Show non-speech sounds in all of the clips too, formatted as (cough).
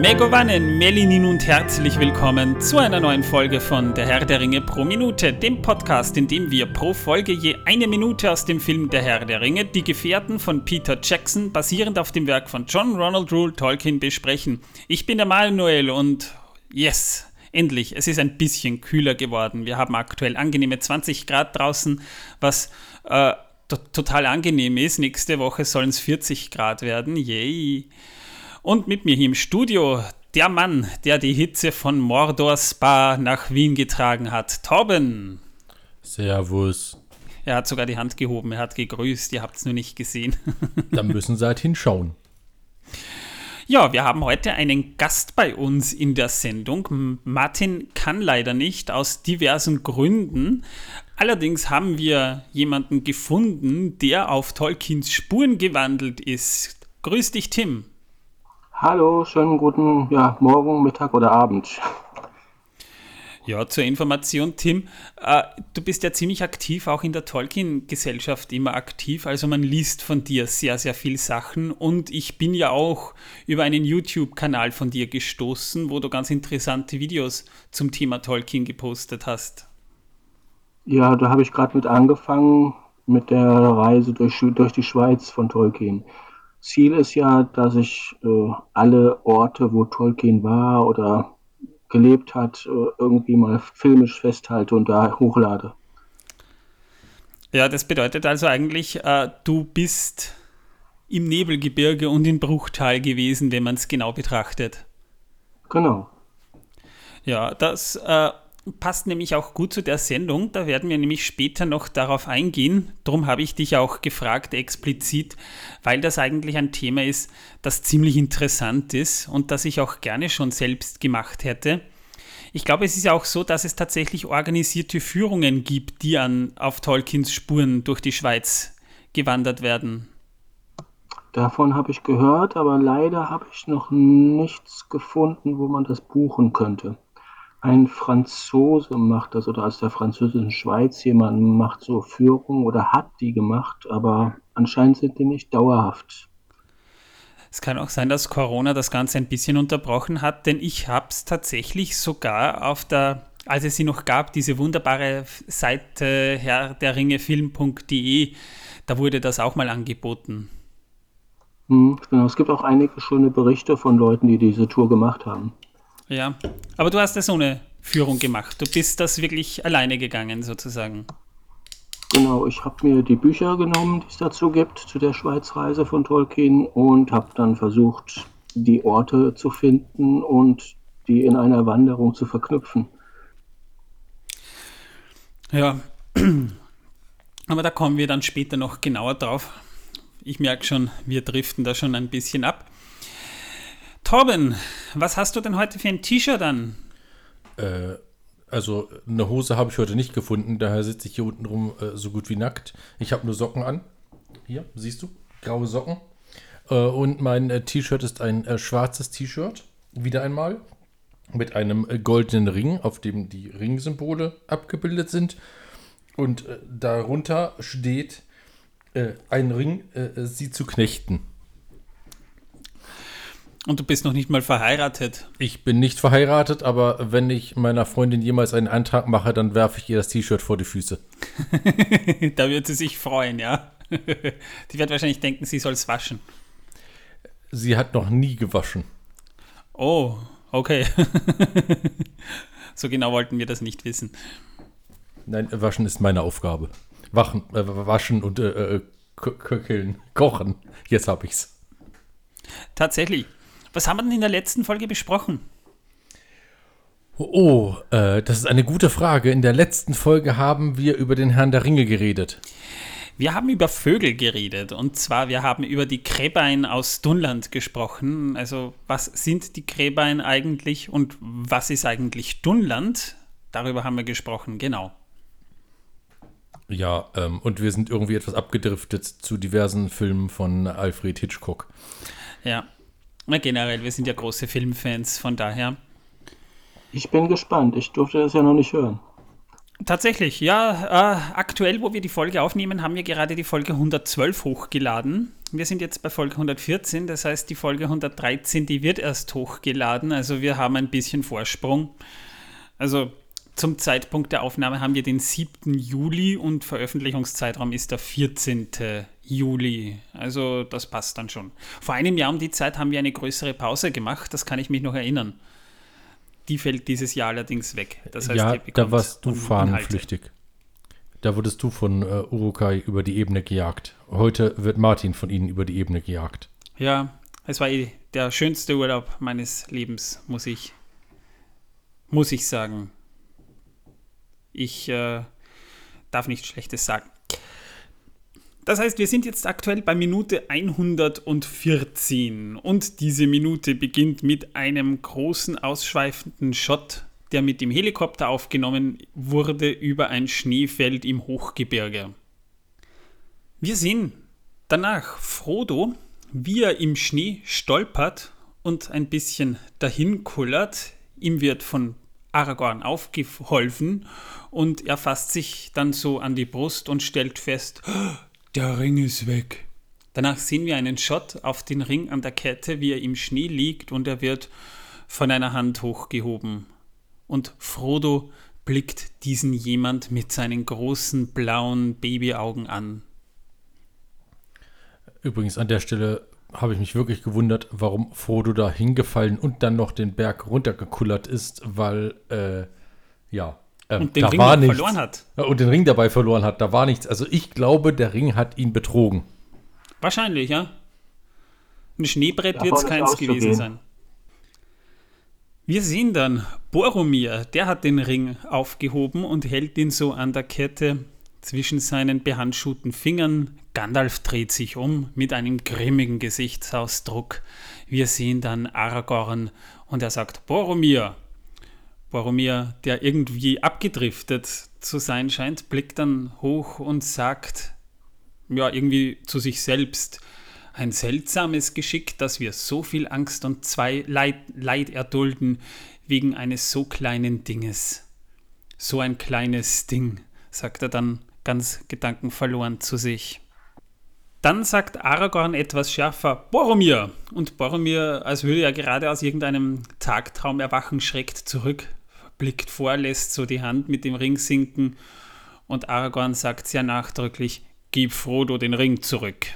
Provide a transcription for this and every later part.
Megovanen, Melinin und herzlich willkommen zu einer neuen Folge von Der Herr der Ringe pro Minute, dem Podcast, in dem wir pro Folge je eine Minute aus dem Film Der Herr der Ringe, die Gefährten von Peter Jackson, basierend auf dem Werk von John Ronald Rule Tolkien, besprechen. Ich bin der Manuel und yes, endlich, es ist ein bisschen kühler geworden. Wir haben aktuell angenehme 20 Grad draußen, was äh, total angenehm ist. Nächste Woche sollen es 40 Grad werden. Yay! Und mit mir hier im Studio der Mann, der die Hitze von Mordor Spa nach Wien getragen hat, Torben. Servus. Er hat sogar die Hand gehoben, er hat gegrüßt, ihr habt es nur nicht gesehen. (laughs) Dann müssen Sie halt hinschauen. Ja, wir haben heute einen Gast bei uns in der Sendung. Martin kann leider nicht aus diversen Gründen. Allerdings haben wir jemanden gefunden, der auf Tolkiens Spuren gewandelt ist. Grüß dich, Tim. Hallo, schönen guten ja, Morgen, Mittag oder Abend. Ja, zur Information, Tim, äh, du bist ja ziemlich aktiv, auch in der Tolkien-Gesellschaft immer aktiv. Also man liest von dir sehr, sehr viel Sachen. Und ich bin ja auch über einen YouTube-Kanal von dir gestoßen, wo du ganz interessante Videos zum Thema Tolkien gepostet hast. Ja, da habe ich gerade mit angefangen, mit der Reise durch, durch die Schweiz von Tolkien. Ziel ist ja, dass ich äh, alle Orte, wo Tolkien war oder gelebt hat, äh, irgendwie mal filmisch festhalte und da hochlade. Ja, das bedeutet also eigentlich, äh, du bist im Nebelgebirge und in Bruchtal gewesen, wenn man es genau betrachtet. Genau. Ja, das äh, passt nämlich auch gut zu der Sendung. Da werden wir nämlich später noch darauf eingehen. Darum habe ich dich auch gefragt explizit, weil das eigentlich ein Thema ist, das ziemlich interessant ist und das ich auch gerne schon selbst gemacht hätte. Ich glaube, es ist ja auch so, dass es tatsächlich organisierte Führungen gibt, die an, auf Tolkiens Spuren durch die Schweiz gewandert werden. Davon habe ich gehört, aber leider habe ich noch nichts gefunden, wo man das buchen könnte. Ein Franzose macht das oder aus der französischen Schweiz jemand macht so Führungen oder hat die gemacht, aber anscheinend sind die nicht dauerhaft. Es kann auch sein, dass Corona das Ganze ein bisschen unterbrochen hat, denn ich habe es tatsächlich sogar auf der, als es sie noch gab, diese wunderbare Seite Herr der Ringe Film.de, da wurde das auch mal angeboten. Hm, genau, es gibt auch einige schöne Berichte von Leuten, die diese Tour gemacht haben. Ja, aber du hast das ohne Führung gemacht. Du bist das wirklich alleine gegangen, sozusagen. Genau, ich habe mir die Bücher genommen, die es dazu gibt, zu der Schweizreise von Tolkien und habe dann versucht, die Orte zu finden und die in einer Wanderung zu verknüpfen. Ja, (clears throat) aber da kommen wir dann später noch genauer drauf. Ich merke schon, wir driften da schon ein bisschen ab. Torben, was hast du denn heute für ein T-Shirt an? Äh, also eine Hose habe ich heute nicht gefunden, daher sitze ich hier unten rum äh, so gut wie nackt. Ich habe nur Socken an. Hier, siehst du? Graue Socken. Äh, und mein äh, T-Shirt ist ein äh, schwarzes T-Shirt. Wieder einmal. Mit einem äh, goldenen Ring, auf dem die Ringsymbole abgebildet sind. Und darunter steht ein Ring, sie zu knechten. Und du bist noch nicht mal verheiratet. Ich bin nicht verheiratet, aber wenn ich meiner Freundin jemals einen Antrag mache, dann werfe ich ihr das T-Shirt vor die Füße. (laughs) da wird sie sich freuen, ja. (laughs) die wird wahrscheinlich denken, sie soll es waschen. Sie hat noch nie gewaschen. Oh, okay. (laughs) so genau wollten wir das nicht wissen. Nein, waschen ist meine Aufgabe. Wachen, äh, waschen und äh, äh köcheln, kochen. Jetzt habe ich's. Tatsächlich. Was haben wir denn in der letzten Folge besprochen? Oh, äh, das ist eine gute Frage. In der letzten Folge haben wir über den Herrn der Ringe geredet. Wir haben über Vögel geredet und zwar wir haben über die Kräbein aus Dunland gesprochen. Also was sind die Kräbein eigentlich und was ist eigentlich Dunland? Darüber haben wir gesprochen, genau. Ja, ähm, und wir sind irgendwie etwas abgedriftet zu diversen Filmen von Alfred Hitchcock. Ja, na, generell, wir sind ja große Filmfans, von daher. Ich bin gespannt. Ich durfte das ja noch nicht hören. Tatsächlich, ja. Äh, aktuell, wo wir die Folge aufnehmen, haben wir gerade die Folge 112 hochgeladen. Wir sind jetzt bei Folge 114, das heißt, die Folge 113, die wird erst hochgeladen. Also wir haben ein bisschen Vorsprung. Also zum Zeitpunkt der Aufnahme haben wir den 7. Juli und Veröffentlichungszeitraum ist der 14. Juli. Also das passt dann schon. Vor einem Jahr um die Zeit haben wir eine größere Pause gemacht, das kann ich mich noch erinnern. Die fällt dieses Jahr allerdings weg. Das heißt, ja, da warst du fahnenflüchtig. Da wurdest du von äh, Urukai über die Ebene gejagt. Heute wird Martin von ihnen über die Ebene gejagt. Ja, es war eh der schönste Urlaub meines Lebens, muss ich, muss ich sagen. Ich äh, darf nichts Schlechtes sagen. Das heißt, wir sind jetzt aktuell bei Minute 114 und diese Minute beginnt mit einem großen ausschweifenden Shot, der mit dem Helikopter aufgenommen wurde über ein Schneefeld im Hochgebirge. Wir sehen danach Frodo, wie er im Schnee stolpert und ein bisschen dahin kullert. Ihm wird von Aragorn aufgeholfen und er fasst sich dann so an die Brust und stellt fest, der Ring ist weg. Danach sehen wir einen Shot auf den Ring an der Kette, wie er im Schnee liegt und er wird von einer Hand hochgehoben. Und Frodo blickt diesen jemand mit seinen großen blauen Babyaugen an. Übrigens an der Stelle habe ich mich wirklich gewundert, warum Frodo da hingefallen und dann noch den Berg runtergekullert ist, weil, äh, ja, ähm, und den da Ring war nichts. verloren hat. Und den Ring dabei verloren hat, da war nichts. Also ich glaube, der Ring hat ihn betrogen. Wahrscheinlich, ja. Ein Schneebrett wird es keins gewesen sein. Wir sehen dann Boromir, der hat den Ring aufgehoben und hält ihn so an der Kette zwischen seinen behandschuhten Fingern. Gandalf dreht sich um mit einem grimmigen Gesichtsausdruck. Wir sehen dann Aragorn und er sagt: Boromir. Boromir, der irgendwie abgedriftet zu sein scheint, blickt dann hoch und sagt, ja, irgendwie zu sich selbst, ein seltsames Geschick, dass wir so viel Angst und zwei Leid, Leid erdulden wegen eines so kleinen Dinges. So ein kleines Ding, sagt er dann ganz gedankenverloren zu sich. Dann sagt Aragorn etwas schärfer, Boromir! Und Boromir, als würde er gerade aus irgendeinem Tagtraum erwachen, schreckt zurück, blickt vor, lässt so die Hand mit dem Ring sinken und Aragorn sagt sehr nachdrücklich, Gib Frodo den Ring zurück.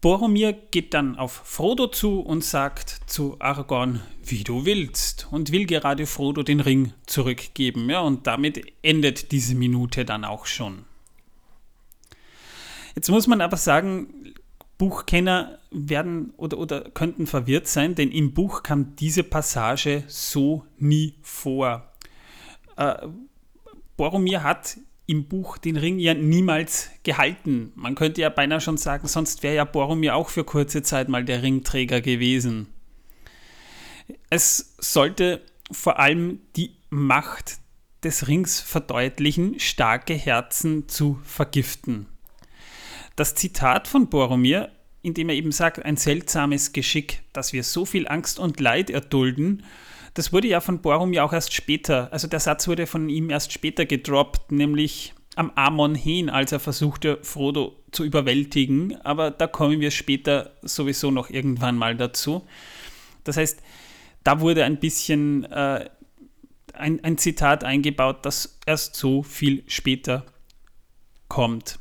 Boromir geht dann auf Frodo zu und sagt zu Aragorn, wie du willst, und will gerade Frodo den Ring zurückgeben. Ja, und damit endet diese Minute dann auch schon. Jetzt muss man aber sagen, Buchkenner werden oder, oder könnten verwirrt sein, denn im Buch kam diese Passage so nie vor. Äh, Boromir hat im Buch den Ring ja niemals gehalten. Man könnte ja beinahe schon sagen, sonst wäre ja Boromir auch für kurze Zeit mal der Ringträger gewesen. Es sollte vor allem die Macht des Rings verdeutlichen, starke Herzen zu vergiften. Das Zitat von Boromir, in dem er eben sagt, ein seltsames Geschick, dass wir so viel Angst und Leid erdulden, das wurde ja von Boromir auch erst später, also der Satz wurde von ihm erst später gedroppt, nämlich am Amon hin, als er versuchte, Frodo zu überwältigen. Aber da kommen wir später sowieso noch irgendwann mal dazu. Das heißt, da wurde ein bisschen äh, ein, ein Zitat eingebaut, das erst so viel später kommt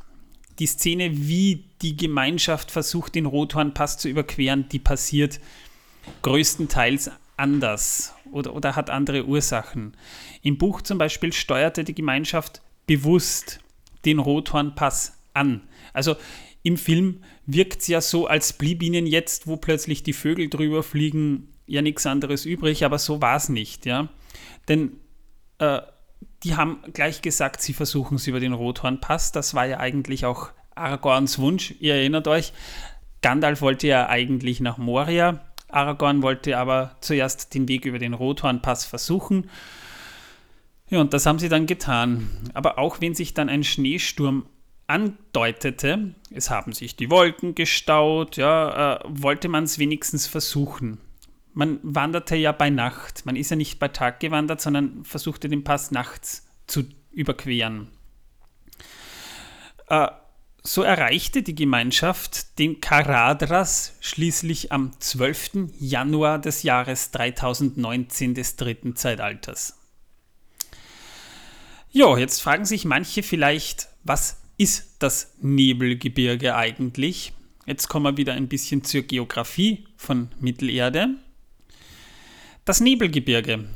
die Szene, wie die Gemeinschaft versucht, den Rothornpass zu überqueren, die passiert größtenteils anders oder, oder hat andere Ursachen. Im Buch zum Beispiel steuerte die Gemeinschaft bewusst den Rothornpass an. Also im Film wirkt es ja so, als blieb ihnen jetzt, wo plötzlich die Vögel drüber fliegen, ja nichts anderes übrig, aber so war es nicht, ja. Denn äh, die haben gleich gesagt, sie versuchen es über den Rothornpass. Das war ja eigentlich auch Aragorns Wunsch. Ihr erinnert euch, Gandalf wollte ja eigentlich nach Moria. Aragorn wollte aber zuerst den Weg über den Rothornpass versuchen. Ja, und das haben sie dann getan. Aber auch wenn sich dann ein Schneesturm andeutete, es haben sich die Wolken gestaut, ja, äh, wollte man es wenigstens versuchen man wanderte ja bei Nacht. Man ist ja nicht bei Tag gewandert, sondern versuchte den Pass nachts zu überqueren. Äh, so erreichte die Gemeinschaft den Karadras schließlich am 12. Januar des Jahres 3019 des dritten Zeitalters. Ja, jetzt fragen sich manche vielleicht, was ist das Nebelgebirge eigentlich? Jetzt kommen wir wieder ein bisschen zur Geografie von Mittelerde. Das Nebelgebirge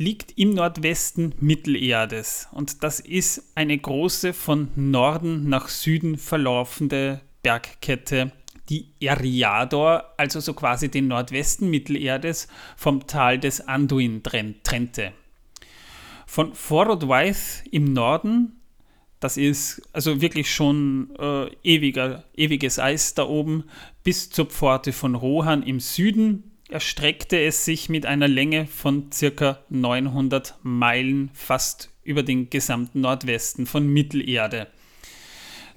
liegt im Nordwesten Mittelerdes und das ist eine große von Norden nach Süden verlaufende Bergkette, die Eriador, also so quasi den Nordwesten Mittelerdes, vom Tal des Anduin trennte. Von Forodwaith im Norden, das ist also wirklich schon äh, ewiger, ewiges Eis da oben, bis zur Pforte von Rohan im Süden erstreckte es sich mit einer Länge von circa 900 Meilen fast über den gesamten Nordwesten von Mittelerde.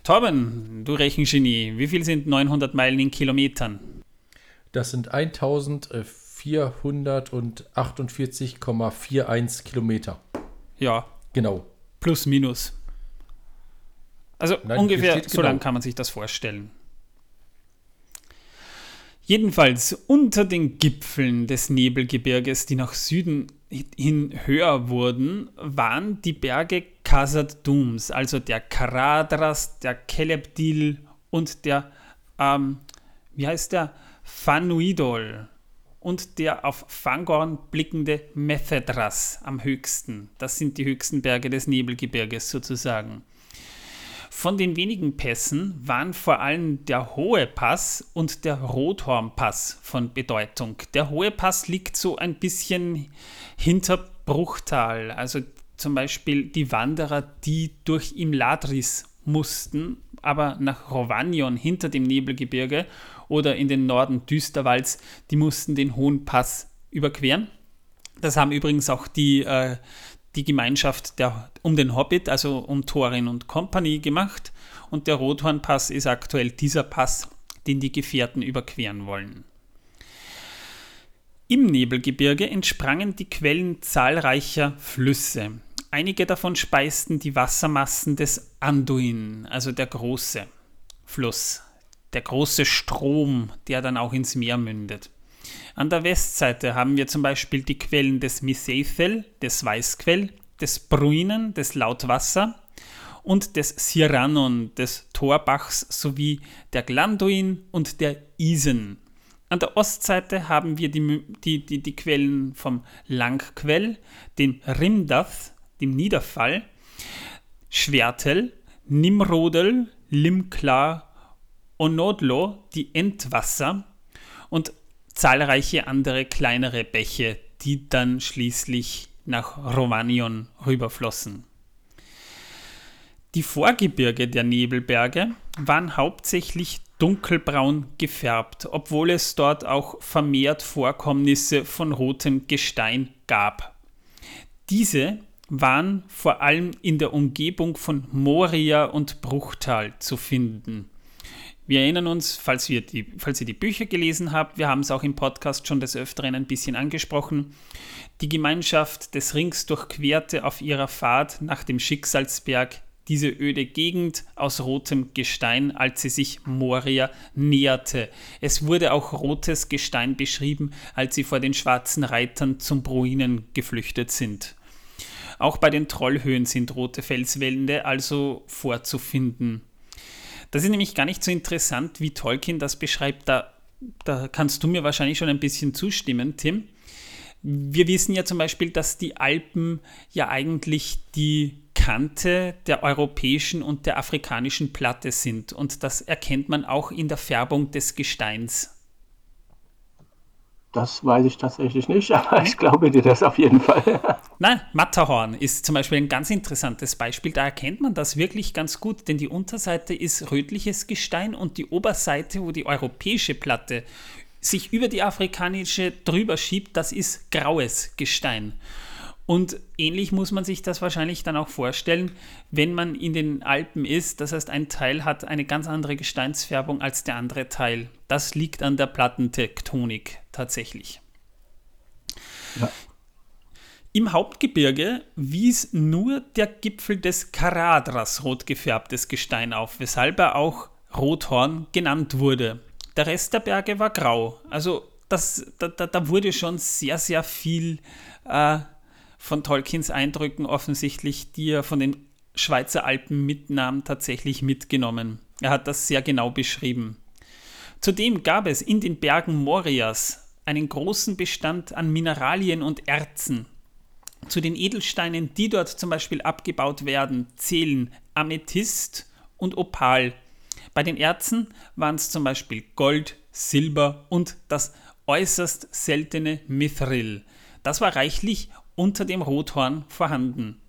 Torben, du Rechengenie, wie viel sind 900 Meilen in Kilometern? Das sind 1448,41 Kilometer. Ja. Genau. Plus, minus. Also Nein, ungefähr so genau. lang kann man sich das vorstellen. Jedenfalls unter den Gipfeln des Nebelgebirges, die nach Süden hin höher wurden, waren die Berge Khazad Dums, also der Karadras, der Kelebdil und der, ähm, wie heißt der, Fanuidol und der auf Fangorn blickende Methedras am höchsten. Das sind die höchsten Berge des Nebelgebirges sozusagen. Von den wenigen Pässen waren vor allem der Hohe Pass und der Rothornpass von Bedeutung. Der Hohe Pass liegt so ein bisschen hinter Bruchtal, also zum Beispiel die Wanderer, die durch Imladris mussten, aber nach Rovanion hinter dem Nebelgebirge oder in den Norden Düsterwalds, die mussten den Hohen Pass überqueren. Das haben übrigens auch die, äh, die Gemeinschaft der, um den Hobbit, also um Thorin und Company gemacht. Und der Rothornpass ist aktuell dieser Pass, den die Gefährten überqueren wollen. Im Nebelgebirge entsprangen die Quellen zahlreicher Flüsse. Einige davon speisten die Wassermassen des Anduin, also der große Fluss, der große Strom, der dann auch ins Meer mündet. An der Westseite haben wir zum Beispiel die Quellen des Miseithel, des Weißquell, des Bruinen, des Lautwasser und des Siranon, des Torbachs sowie der Glanduin und der Isen. An der Ostseite haben wir die, die, die, die Quellen vom Langquell, den Rimdath, dem Niederfall, Schwertel, Nimrodel, Limklar, Onodlo, die Entwasser und zahlreiche andere kleinere Bäche, die dann schließlich nach Rovanion rüberflossen. Die Vorgebirge der Nebelberge waren hauptsächlich dunkelbraun gefärbt, obwohl es dort auch vermehrt Vorkommnisse von rotem Gestein gab. Diese waren vor allem in der Umgebung von Moria und Bruchtal zu finden. Wir erinnern uns, falls, wir die, falls ihr die Bücher gelesen habt, wir haben es auch im Podcast schon des Öfteren ein bisschen angesprochen. Die Gemeinschaft des Rings durchquerte auf ihrer Fahrt nach dem Schicksalsberg diese öde Gegend aus rotem Gestein, als sie sich Moria näherte. Es wurde auch rotes Gestein beschrieben, als sie vor den schwarzen Reitern zum Bruinen geflüchtet sind. Auch bei den Trollhöhen sind rote Felswände also vorzufinden. Das ist nämlich gar nicht so interessant, wie Tolkien das beschreibt. Da, da kannst du mir wahrscheinlich schon ein bisschen zustimmen, Tim. Wir wissen ja zum Beispiel, dass die Alpen ja eigentlich die Kante der europäischen und der afrikanischen Platte sind. Und das erkennt man auch in der Färbung des Gesteins. Das weiß ich tatsächlich nicht, (laughs) aber ich glaube dir das auf jeden Fall. (laughs) Nein, Matterhorn ist zum Beispiel ein ganz interessantes Beispiel. Da erkennt man das wirklich ganz gut, denn die Unterseite ist rötliches Gestein und die Oberseite, wo die europäische Platte sich über die afrikanische drüber schiebt, das ist graues Gestein. Und ähnlich muss man sich das wahrscheinlich dann auch vorstellen, wenn man in den Alpen ist. Das heißt, ein Teil hat eine ganz andere Gesteinsfärbung als der andere Teil. Das liegt an der Plattentektonik tatsächlich. Ja. Im Hauptgebirge wies nur der Gipfel des Karadras rot gefärbtes Gestein auf, weshalb er auch Rothorn genannt wurde. Der Rest der Berge war grau. Also das, da, da wurde schon sehr, sehr viel äh, von Tolkiens Eindrücken offensichtlich, die er von den Schweizer Alpen mitnahm, tatsächlich mitgenommen. Er hat das sehr genau beschrieben. Zudem gab es in den Bergen Morias einen großen Bestand an Mineralien und Erzen, zu den Edelsteinen, die dort zum Beispiel abgebaut werden, zählen Amethyst und Opal. Bei den Erzen waren es zum Beispiel Gold, Silber und das äußerst seltene Mithril. Das war reichlich unter dem Rothorn vorhanden.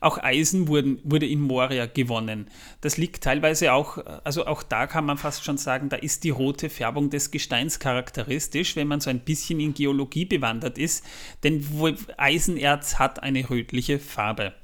Auch Eisen wurden, wurde in Moria gewonnen. Das liegt teilweise auch, also auch da kann man fast schon sagen, da ist die rote Färbung des Gesteins charakteristisch, wenn man so ein bisschen in Geologie bewandert ist, denn Eisenerz hat eine rötliche Farbe.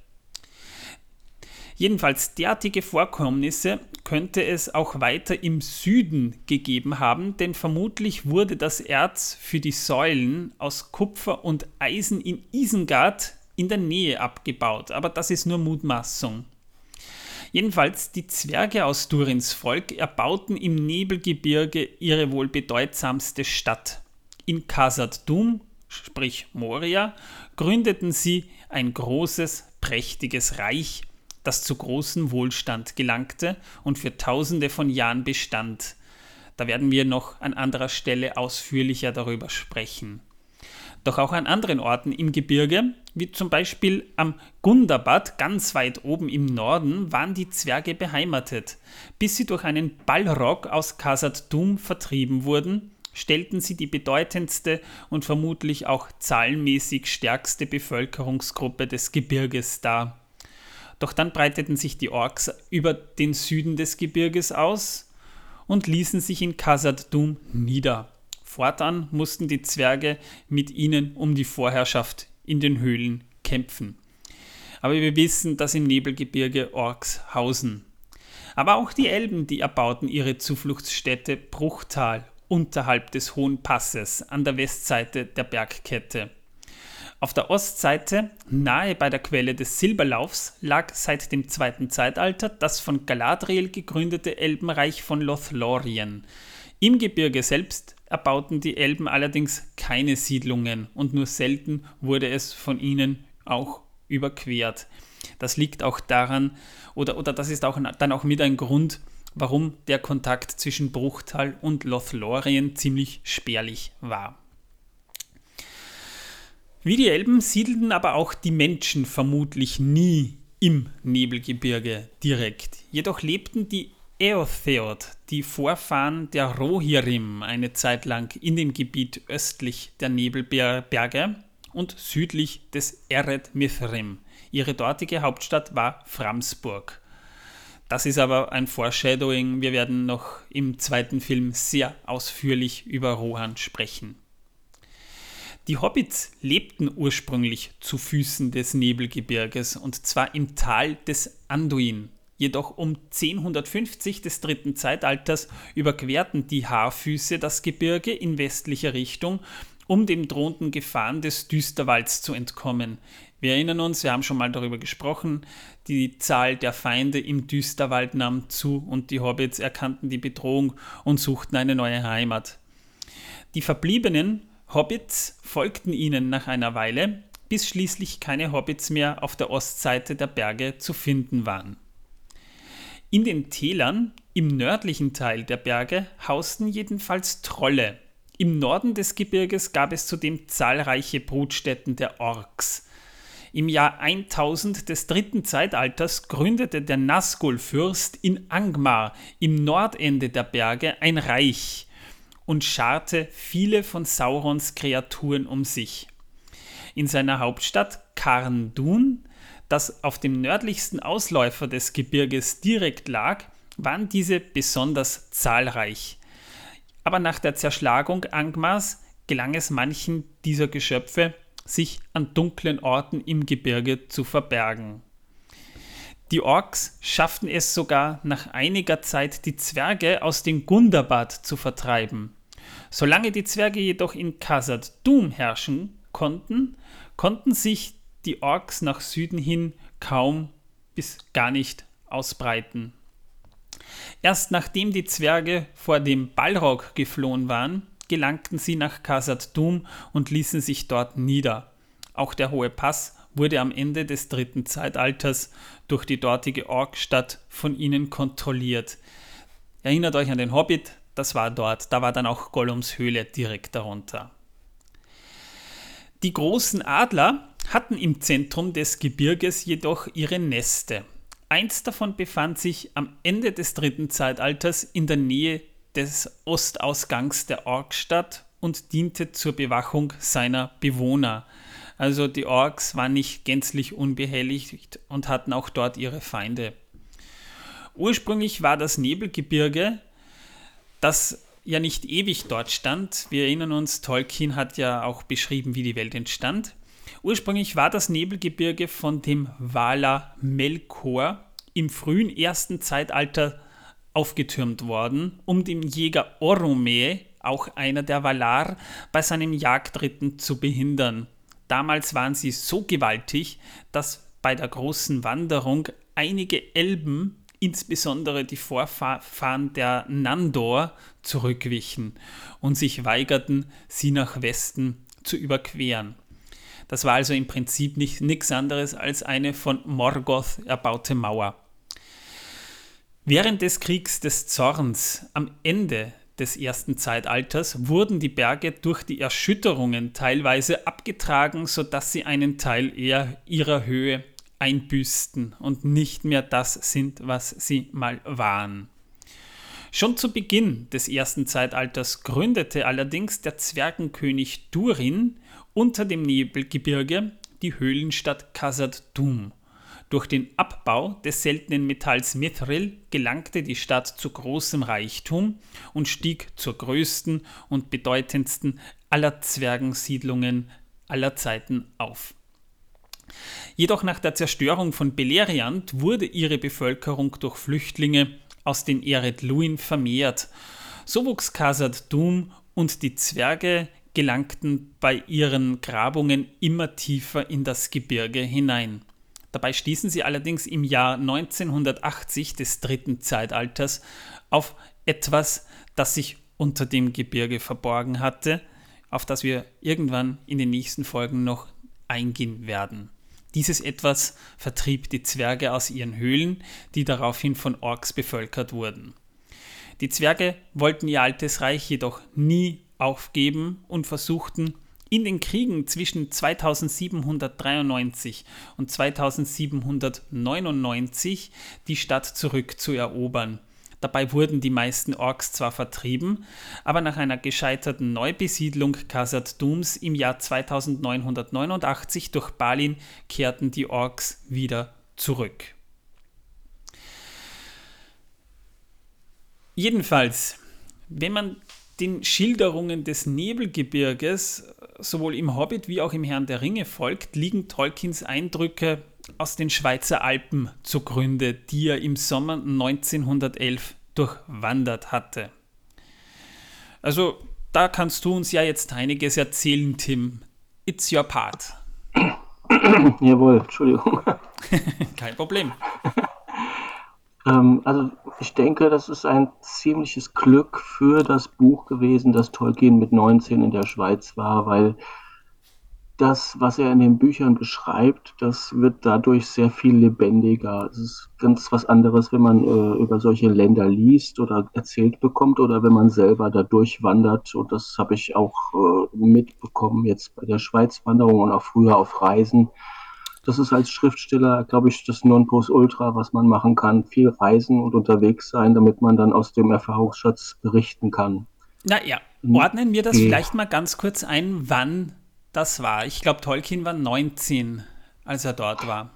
Jedenfalls derartige Vorkommnisse könnte es auch weiter im Süden gegeben haben, denn vermutlich wurde das Erz für die Säulen aus Kupfer und Eisen in Isengard in der Nähe abgebaut, aber das ist nur Mutmaßung. Jedenfalls, die Zwerge aus Durins Volk erbauten im Nebelgebirge ihre wohl bedeutsamste Stadt. In Khazad Dum, sprich Moria, gründeten sie ein großes, prächtiges Reich, das zu großem Wohlstand gelangte und für tausende von Jahren bestand. Da werden wir noch an anderer Stelle ausführlicher darüber sprechen. Doch auch an anderen Orten im Gebirge, wie zum Beispiel am Gundabad ganz weit oben im Norden, waren die Zwerge beheimatet. Bis sie durch einen Ballrock aus Khazad Dum vertrieben wurden, stellten sie die bedeutendste und vermutlich auch zahlenmäßig stärkste Bevölkerungsgruppe des Gebirges dar. Doch dann breiteten sich die Orks über den Süden des Gebirges aus und ließen sich in Khazad Dum nieder. Fortan mussten die Zwerge mit ihnen um die Vorherrschaft in den Höhlen kämpfen. Aber wir wissen, dass im Nebelgebirge Orks hausen. Aber auch die Elben, die erbauten ihre Zufluchtsstätte Bruchtal unterhalb des Hohen Passes an der Westseite der Bergkette. Auf der Ostseite, nahe bei der Quelle des Silberlaufs, lag seit dem zweiten Zeitalter das von Galadriel gegründete Elbenreich von Lothlorien. Im Gebirge selbst erbauten die Elben allerdings keine Siedlungen und nur selten wurde es von ihnen auch überquert. Das liegt auch daran, oder, oder das ist auch dann auch mit ein Grund, warum der Kontakt zwischen Bruchtal und Lothlorien ziemlich spärlich war. Wie die Elben siedelten aber auch die Menschen vermutlich nie im Nebelgebirge direkt. Jedoch lebten die Eotheod, die Vorfahren der Rohirrim, eine Zeit lang in dem Gebiet östlich der Nebelberge und südlich des Eret Mithrim. Ihre dortige Hauptstadt war Framsburg. Das ist aber ein Foreshadowing. Wir werden noch im zweiten Film sehr ausführlich über Rohan sprechen. Die Hobbits lebten ursprünglich zu Füßen des Nebelgebirges und zwar im Tal des Anduin. Jedoch um 1050 des dritten Zeitalters überquerten die Haarfüße das Gebirge in westlicher Richtung, um den drohenden Gefahren des Düsterwalds zu entkommen. Wir erinnern uns, wir haben schon mal darüber gesprochen, die Zahl der Feinde im Düsterwald nahm zu und die Hobbits erkannten die Bedrohung und suchten eine neue Heimat. Die verbliebenen Hobbits folgten ihnen nach einer Weile, bis schließlich keine Hobbits mehr auf der Ostseite der Berge zu finden waren. In den Tälern im nördlichen Teil der Berge hausten jedenfalls Trolle. Im Norden des Gebirges gab es zudem zahlreiche Brutstätten der Orks. Im Jahr 1000 des dritten Zeitalters gründete der Nazgul-Fürst in Angmar im Nordende der Berge ein Reich und scharte viele von Saurons Kreaturen um sich. In seiner Hauptstadt Karndun das auf dem nördlichsten Ausläufer des Gebirges direkt lag, waren diese besonders zahlreich. Aber nach der Zerschlagung Angmars gelang es manchen dieser Geschöpfe, sich an dunklen Orten im Gebirge zu verbergen. Die Orks schafften es sogar nach einiger Zeit, die Zwerge aus dem Gundabad zu vertreiben. Solange die Zwerge jedoch in Khazad Dum herrschen, konnten, konnten sich die Orks nach Süden hin kaum bis gar nicht ausbreiten. Erst nachdem die Zwerge vor dem Balrog geflohen waren, gelangten sie nach Khazad Dum und ließen sich dort nieder. Auch der Hohe Pass wurde am Ende des dritten Zeitalters durch die dortige Orkstadt von ihnen kontrolliert. Erinnert euch an den Hobbit, das war dort, da war dann auch Gollums Höhle direkt darunter. Die großen Adler hatten im Zentrum des Gebirges jedoch ihre Neste. Eins davon befand sich am Ende des dritten Zeitalters in der Nähe des Ostausgangs der Orkstadt und diente zur Bewachung seiner Bewohner. Also die Orks waren nicht gänzlich unbehelligt und hatten auch dort ihre Feinde. Ursprünglich war das Nebelgebirge, das ja nicht ewig dort stand. Wir erinnern uns, Tolkien hat ja auch beschrieben, wie die Welt entstand. Ursprünglich war das Nebelgebirge von dem Vala Melkor im frühen ersten Zeitalter aufgetürmt worden, um dem Jäger Orome, auch einer der Valar, bei seinem Jagdritten zu behindern. Damals waren sie so gewaltig, dass bei der großen Wanderung einige Elben, insbesondere die Vorfahren der Nandor, zurückwichen und sich weigerten, sie nach Westen zu überqueren. Das war also im Prinzip nichts anderes als eine von Morgoth erbaute Mauer. Während des Kriegs des Zorns am Ende des ersten Zeitalters wurden die Berge durch die Erschütterungen teilweise abgetragen, sodass sie einen Teil eher ihrer Höhe einbüßten und nicht mehr das sind, was sie mal waren. Schon zu Beginn des ersten Zeitalters gründete allerdings der Zwergenkönig Durin unter dem Nebelgebirge die Höhlenstadt Khazad Dum. Durch den Abbau des seltenen Metalls Mithril gelangte die Stadt zu großem Reichtum und stieg zur größten und bedeutendsten aller Zwergensiedlungen aller Zeiten auf. Jedoch nach der Zerstörung von Beleriand wurde ihre Bevölkerung durch Flüchtlinge aus den Eret Luin vermehrt. So wuchs Khazad Dum und die Zwerge gelangten bei ihren Grabungen immer tiefer in das Gebirge hinein. Dabei stießen sie allerdings im Jahr 1980 des dritten Zeitalters auf etwas, das sich unter dem Gebirge verborgen hatte, auf das wir irgendwann in den nächsten Folgen noch eingehen werden. Dieses etwas vertrieb die Zwerge aus ihren Höhlen, die daraufhin von Orks bevölkert wurden. Die Zwerge wollten ihr altes Reich jedoch nie aufgeben und versuchten in den Kriegen zwischen 2793 und 2799 die Stadt zurückzuerobern. Dabei wurden die meisten Orks zwar vertrieben, aber nach einer gescheiterten Neubesiedlung Khazad Dums im Jahr 2989 durch Balin kehrten die Orks wieder zurück. Jedenfalls, wenn man den Schilderungen des Nebelgebirges sowohl im Hobbit wie auch im Herrn der Ringe folgt, liegen Tolkiens Eindrücke aus den Schweizer Alpen zugrunde, die er im Sommer 1911 durchwandert hatte. Also, da kannst du uns ja jetzt einiges erzählen, Tim. It's your part. (coughs) Jawohl, Entschuldigung. (laughs) Kein Problem. (laughs) ähm, also, ich denke, das ist ein ziemliches Glück für das Buch gewesen, dass Tolkien mit 19 in der Schweiz war, weil das, was er in den Büchern beschreibt, das wird dadurch sehr viel lebendiger. Es ist ganz was anderes, wenn man äh, über solche Länder liest oder erzählt bekommt oder wenn man selber da durchwandert. Und das habe ich auch äh, mitbekommen jetzt bei der Schweizwanderung und auch früher auf Reisen. Das ist als Schriftsteller, glaube ich, das Nonplusultra, was man machen kann. Viel reisen und unterwegs sein, damit man dann aus dem Erfahrungsschatz berichten kann. Na ja, ordnen wir das vielleicht mal ganz kurz ein, wann das war. Ich glaube, Tolkien war 19, als er dort war.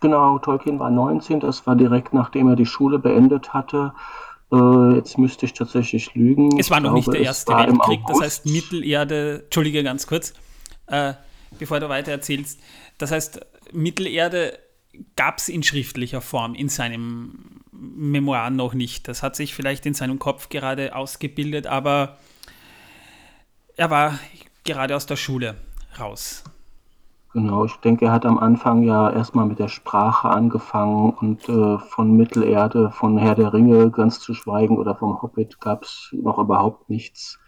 Genau, Tolkien war 19, das war direkt nachdem er die Schule beendet hatte. Äh, jetzt müsste ich tatsächlich lügen. Es war noch glaube, nicht der Erste Weltkrieg, das heißt Mittelerde, Entschuldige ganz kurz, äh, bevor du weiter erzählst. Das heißt, Mittelerde gab es in schriftlicher Form in seinem Memoir noch nicht. Das hat sich vielleicht in seinem Kopf gerade ausgebildet, aber er war gerade aus der Schule raus. Genau, ich denke, er hat am Anfang ja erstmal mit der Sprache angefangen und äh, von Mittelerde, von Herr der Ringe ganz zu schweigen oder vom Hobbit gab es noch überhaupt nichts.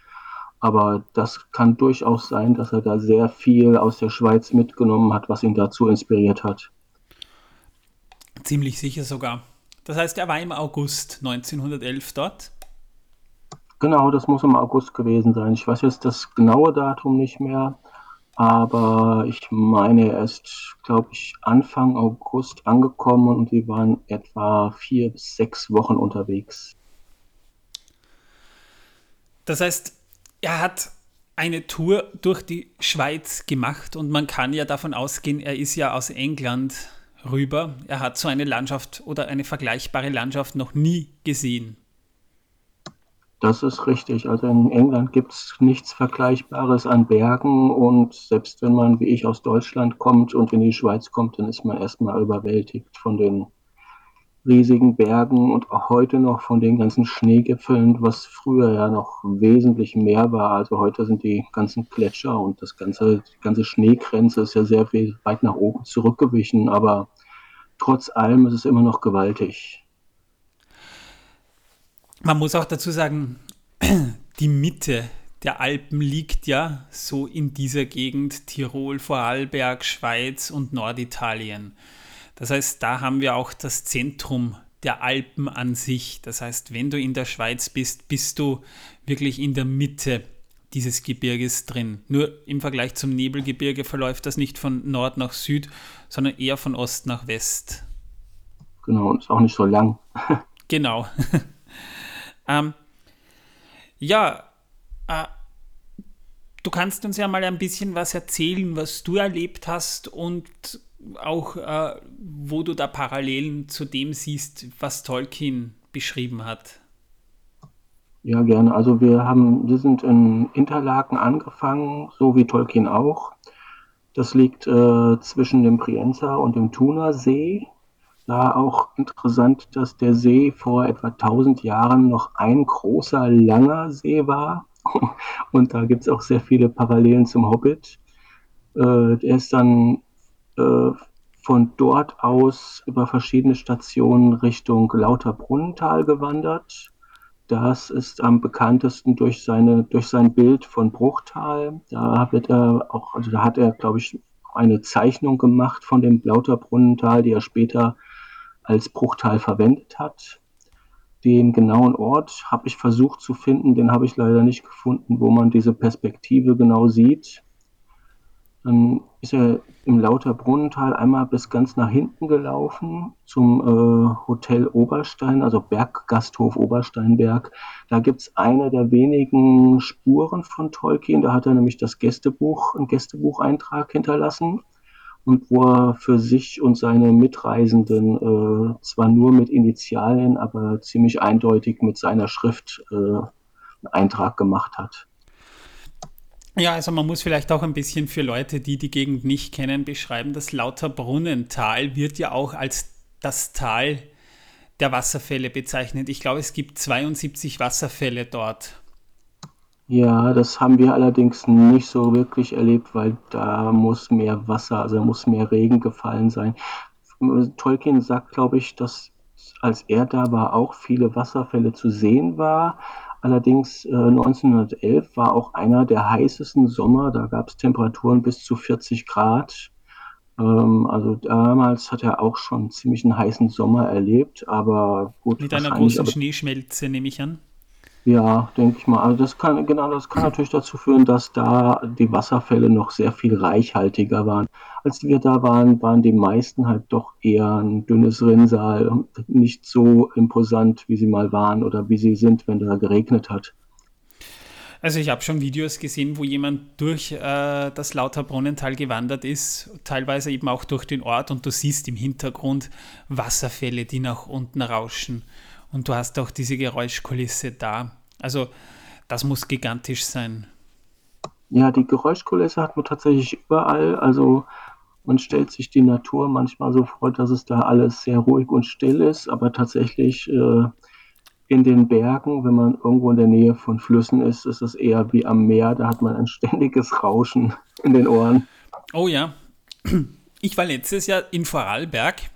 Aber das kann durchaus sein, dass er da sehr viel aus der Schweiz mitgenommen hat, was ihn dazu inspiriert hat. Ziemlich sicher sogar. Das heißt, er war im August 1911 dort. Genau, das muss im August gewesen sein. Ich weiß jetzt das genaue Datum nicht mehr, aber ich meine, er ist, glaube ich, Anfang August angekommen und sie waren etwa vier bis sechs Wochen unterwegs. Das heißt, er hat eine Tour durch die Schweiz gemacht und man kann ja davon ausgehen, er ist ja aus England rüber. Er hat so eine Landschaft oder eine vergleichbare Landschaft noch nie gesehen. Das ist richtig. Also in England gibt es nichts Vergleichbares an Bergen und selbst wenn man wie ich aus Deutschland kommt und in die Schweiz kommt, dann ist man erstmal überwältigt von den riesigen Bergen und auch heute noch von den ganzen Schneegipfeln, was früher ja noch wesentlich mehr war. Also heute sind die ganzen Gletscher und das ganze, die ganze Schneegrenze ist ja sehr weit nach oben zurückgewichen, aber trotz allem ist es immer noch gewaltig. Man muss auch dazu sagen, (clears throat) die Mitte der Alpen liegt ja so in dieser Gegend Tirol, Vorarlberg, Schweiz und Norditalien. Das heißt, da haben wir auch das Zentrum der Alpen an sich. Das heißt, wenn du in der Schweiz bist, bist du wirklich in der Mitte dieses Gebirges drin. Nur im Vergleich zum Nebelgebirge verläuft das nicht von Nord nach Süd, sondern eher von Ost nach West. Genau, und ist auch nicht so lang. (laughs) genau. (laughs) ähm, ja, äh, du kannst uns ja mal ein bisschen was erzählen, was du erlebt hast und auch, äh, wo du da Parallelen zu dem siehst, was Tolkien beschrieben hat. Ja, gerne. Also wir haben, wir sind in Interlaken angefangen, so wie Tolkien auch. Das liegt äh, zwischen dem Prienza und dem Thunersee. Da auch interessant, dass der See vor etwa 1000 Jahren noch ein großer, langer See war. (laughs) Und da gibt es auch sehr viele Parallelen zum Hobbit. Äh, der ist dann äh, von dort aus über verschiedene Stationen Richtung Lauterbrunnental gewandert. Das ist am bekanntesten durch seine, durch sein Bild von Bruchtal. Da wird er auch, also da hat er, glaube ich, eine Zeichnung gemacht von dem Lauterbrunnental, die er später als Bruchtal verwendet hat. Den genauen Ort habe ich versucht zu finden, den habe ich leider nicht gefunden, wo man diese Perspektive genau sieht. Dann ist er im Lauterbrunnental einmal bis ganz nach hinten gelaufen zum äh, Hotel Oberstein, also Berggasthof Obersteinberg. Da gibt es eine der wenigen Spuren von Tolkien. Da hat er nämlich das Gästebuch, einen Gästebucheintrag hinterlassen und wo er für sich und seine Mitreisenden äh, zwar nur mit Initialien, aber ziemlich eindeutig mit seiner Schrift äh, einen Eintrag gemacht hat. Ja, also man muss vielleicht auch ein bisschen für Leute, die die Gegend nicht kennen, beschreiben. Das Lauterbrunnental wird ja auch als das Tal der Wasserfälle bezeichnet. Ich glaube, es gibt 72 Wasserfälle dort. Ja, das haben wir allerdings nicht so wirklich erlebt, weil da muss mehr Wasser, also muss mehr Regen gefallen sein. Tolkien sagt, glaube ich, dass als er da war, auch viele Wasserfälle zu sehen war, Allerdings äh, 1911 war auch einer der heißesten Sommer. Da gab es Temperaturen bis zu 40 Grad. Ähm, also damals hat er auch schon ziemlich einen heißen Sommer erlebt. Aber gut. Mit einer großen Schneeschmelze nehme ich an. Ja, denke ich mal. Also das kann, genau, das kann natürlich dazu führen, dass da die Wasserfälle noch sehr viel reichhaltiger waren. Als wir da waren, waren die meisten halt doch eher ein dünnes Rinnsal nicht so imposant, wie sie mal waren oder wie sie sind, wenn da geregnet hat. Also ich habe schon Videos gesehen, wo jemand durch äh, das Lauterbrunnental gewandert ist, teilweise eben auch durch den Ort und du siehst im Hintergrund Wasserfälle, die nach unten rauschen und du hast auch diese Geräuschkulisse da. Also das muss gigantisch sein. Ja, die Geräuschkulisse hat man tatsächlich überall. Also man stellt sich die Natur manchmal so vor, dass es da alles sehr ruhig und still ist, aber tatsächlich äh, in den Bergen, wenn man irgendwo in der Nähe von Flüssen ist, ist es eher wie am Meer. Da hat man ein (laughs) ständiges Rauschen in den Ohren. Oh ja. Ich war letztes Jahr in Vorarlberg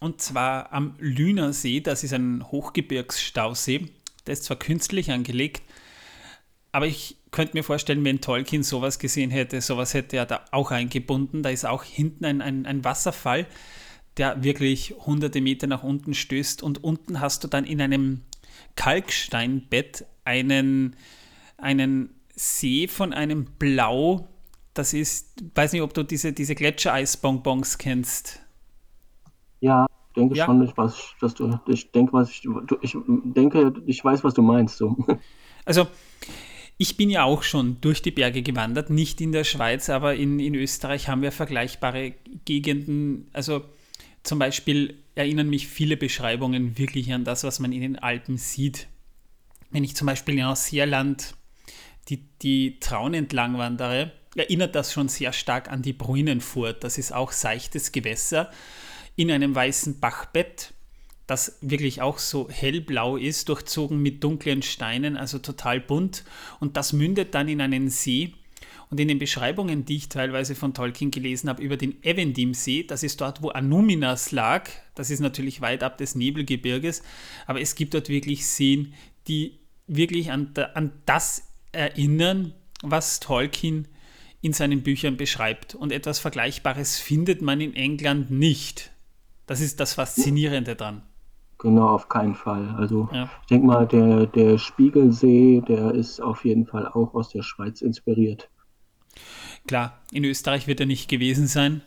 und zwar am Lüner See. Das ist ein Hochgebirgsstausee. Der ist zwar künstlich angelegt, aber ich könnte mir vorstellen, wenn Tolkien sowas gesehen hätte, sowas hätte er da auch eingebunden. Da ist auch hinten ein, ein, ein Wasserfall, der wirklich hunderte Meter nach unten stößt und unten hast du dann in einem Kalksteinbett einen, einen See von einem Blau. Das ist, weiß nicht, ob du diese, diese Gletschereisbonbons kennst. Ja, denke ja. schon, ich weiß, dass du, ich denke, was ich, ich denke, ich weiß, was du meinst. So. Also, ich bin ja auch schon durch die Berge gewandert, nicht in der Schweiz, aber in, in Österreich haben wir vergleichbare Gegenden. Also zum Beispiel erinnern mich viele Beschreibungen wirklich an das, was man in den Alpen sieht. Wenn ich zum Beispiel in Ausseerland die, die Traun entlang wandere, erinnert das schon sehr stark an die Brunnenfurt. Das ist auch seichtes Gewässer in einem weißen Bachbett, das wirklich auch so hellblau ist, durchzogen mit dunklen Steinen, also total bunt. Und das mündet dann in einen See. Und in den Beschreibungen, die ich teilweise von Tolkien gelesen habe über den Evendim-See, das ist dort, wo Anuminas lag. Das ist natürlich weit ab des Nebelgebirges, aber es gibt dort wirklich Seen, die wirklich an, an das erinnern, was Tolkien in seinen Büchern beschreibt. Und etwas Vergleichbares findet man in England nicht. Das ist das Faszinierende dran. Genau, auf keinen Fall. Also ja. ich denke mal, der, der Spiegelsee, der ist auf jeden Fall auch aus der Schweiz inspiriert. Klar, in Österreich wird er nicht gewesen sein,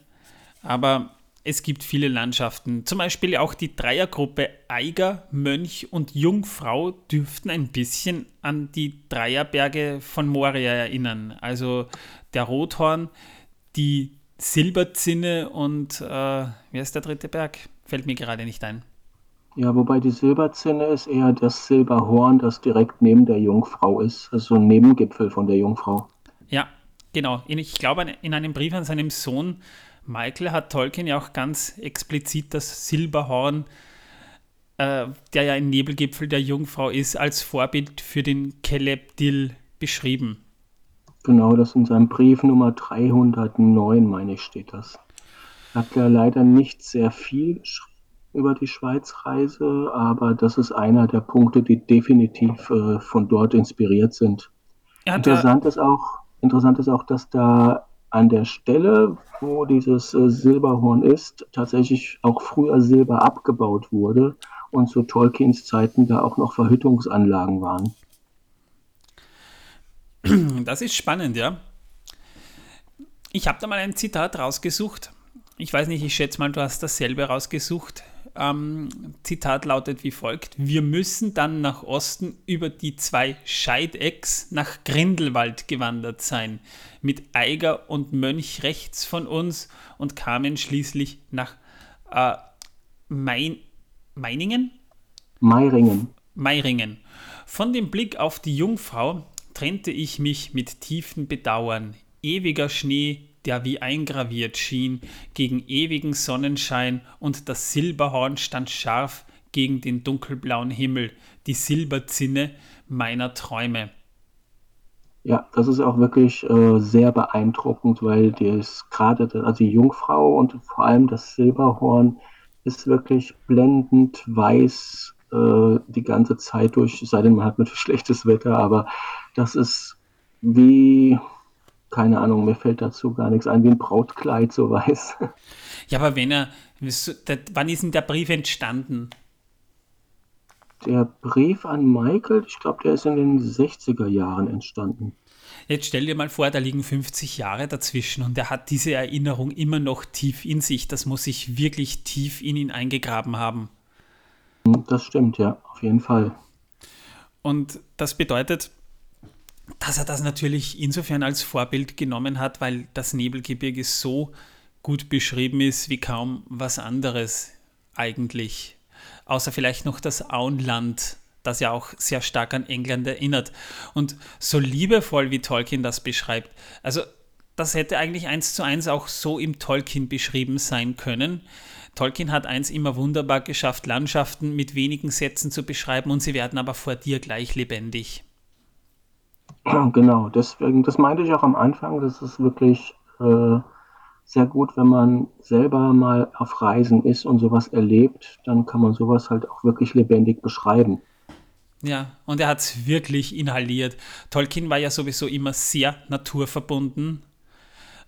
aber es gibt viele Landschaften. Zum Beispiel auch die Dreiergruppe Eiger, Mönch und Jungfrau dürften ein bisschen an die Dreierberge von Moria erinnern. Also der Rothorn, die Silberzinne und äh, wie heißt der dritte Berg? Fällt mir gerade nicht ein. Ja, wobei die Silberzinne ist eher das Silberhorn, das direkt neben der Jungfrau ist. Also ein Nebengipfel von der Jungfrau. Ja, genau. Ich glaube, in einem Brief an seinem Sohn Michael hat Tolkien ja auch ganz explizit das Silberhorn, äh, der ja ein Nebelgipfel der Jungfrau ist, als Vorbild für den Kelebdil beschrieben. Genau, das in seinem Brief Nummer 309, meine ich, steht das. Hat ja leider nicht sehr viel über die Schweizreise, aber das ist einer der Punkte, die definitiv äh, von dort inspiriert sind. Interessant ist, auch, interessant ist auch, dass da an der Stelle, wo dieses äh, Silberhorn ist, tatsächlich auch früher Silber abgebaut wurde und zu Tolkiens Zeiten da auch noch Verhütungsanlagen waren. (clears throat) Das ist spannend, ja. Ich habe da mal ein Zitat rausgesucht. Ich weiß nicht, ich schätze mal, du hast dasselbe rausgesucht. Ähm, Zitat lautet wie folgt: Wir müssen dann nach Osten über die zwei Scheidecks nach Grindelwald gewandert sein, mit Eiger und Mönch rechts von uns und kamen schließlich nach äh, Main Meiningen? Meiringen. Meiringen. Von dem Blick auf die Jungfrau trennte ich mich mit tiefen Bedauern. Ewiger Schnee, der wie eingraviert schien, gegen ewigen Sonnenschein, und das Silberhorn stand scharf gegen den dunkelblauen Himmel, die Silberzinne meiner Träume. Ja, das ist auch wirklich äh, sehr beeindruckend, weil das gerade also die Jungfrau und vor allem das Silberhorn ist wirklich blendend weiß äh, die ganze Zeit durch, sei denn man hat natürlich (laughs) schlechtes Wetter, aber das ist wie, keine Ahnung, mir fällt dazu gar nichts ein, wie ein Brautkleid, so weiß. Ja, aber wenn er, wann ist denn der Brief entstanden? Der Brief an Michael, ich glaube, der ist in den 60er Jahren entstanden. Jetzt stell dir mal vor, da liegen 50 Jahre dazwischen und er hat diese Erinnerung immer noch tief in sich. Das muss sich wirklich tief in ihn eingegraben haben. Das stimmt, ja, auf jeden Fall. Und das bedeutet, dass er das natürlich insofern als Vorbild genommen hat, weil das Nebelgebirge so gut beschrieben ist wie kaum was anderes eigentlich. Außer vielleicht noch das Auenland, das ja auch sehr stark an England erinnert. Und so liebevoll wie Tolkien das beschreibt, also das hätte eigentlich eins zu eins auch so im Tolkien beschrieben sein können. Tolkien hat eins immer wunderbar geschafft, Landschaften mit wenigen Sätzen zu beschreiben und sie werden aber vor dir gleich lebendig. Genau, deswegen, das meinte ich auch am Anfang, das ist wirklich äh, sehr gut, wenn man selber mal auf Reisen ist und sowas erlebt, dann kann man sowas halt auch wirklich lebendig beschreiben. Ja, und er hat es wirklich inhaliert. Tolkien war ja sowieso immer sehr naturverbunden.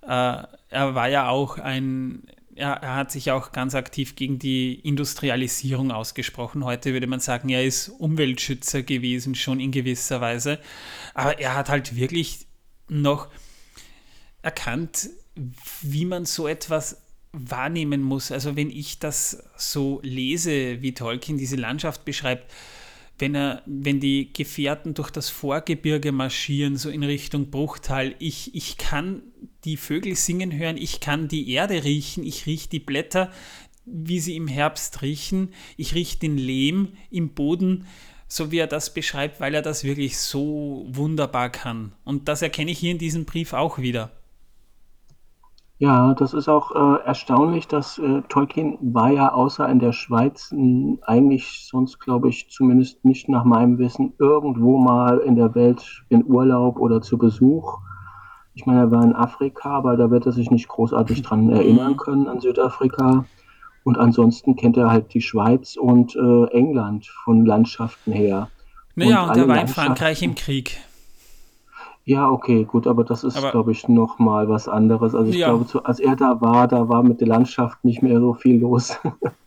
Äh, er war ja auch ein, er, er, hat sich auch ganz aktiv gegen die Industrialisierung ausgesprochen. Heute würde man sagen, er ist Umweltschützer gewesen, schon in gewisser Weise. Aber er hat halt wirklich noch erkannt, wie man so etwas wahrnehmen muss. Also wenn ich das so lese, wie Tolkien diese Landschaft beschreibt, wenn, er, wenn die Gefährten durch das Vorgebirge marschieren, so in Richtung Bruchtal, ich, ich kann die Vögel singen hören, ich kann die Erde riechen, ich rieche die Blätter, wie sie im Herbst riechen, ich rieche den Lehm im Boden, so wie er das beschreibt, weil er das wirklich so wunderbar kann. Und das erkenne ich hier in diesem Brief auch wieder. Ja, das ist auch äh, erstaunlich, dass äh, Tolkien war ja außer in der Schweiz n, eigentlich sonst, glaube ich, zumindest nicht nach meinem Wissen, irgendwo mal in der Welt in Urlaub oder zu Besuch. Ich meine, er war in Afrika, aber da wird er sich nicht großartig dran erinnern können an Südafrika. Und ansonsten kennt er halt die Schweiz und äh, England von Landschaften her. Naja, und, und er war in Frankreich im Krieg. Ja, okay, gut, aber das ist, glaube ich, noch mal was anderes. Also ich ja. glaube, zu, als er da war, da war mit der Landschaft nicht mehr so viel los.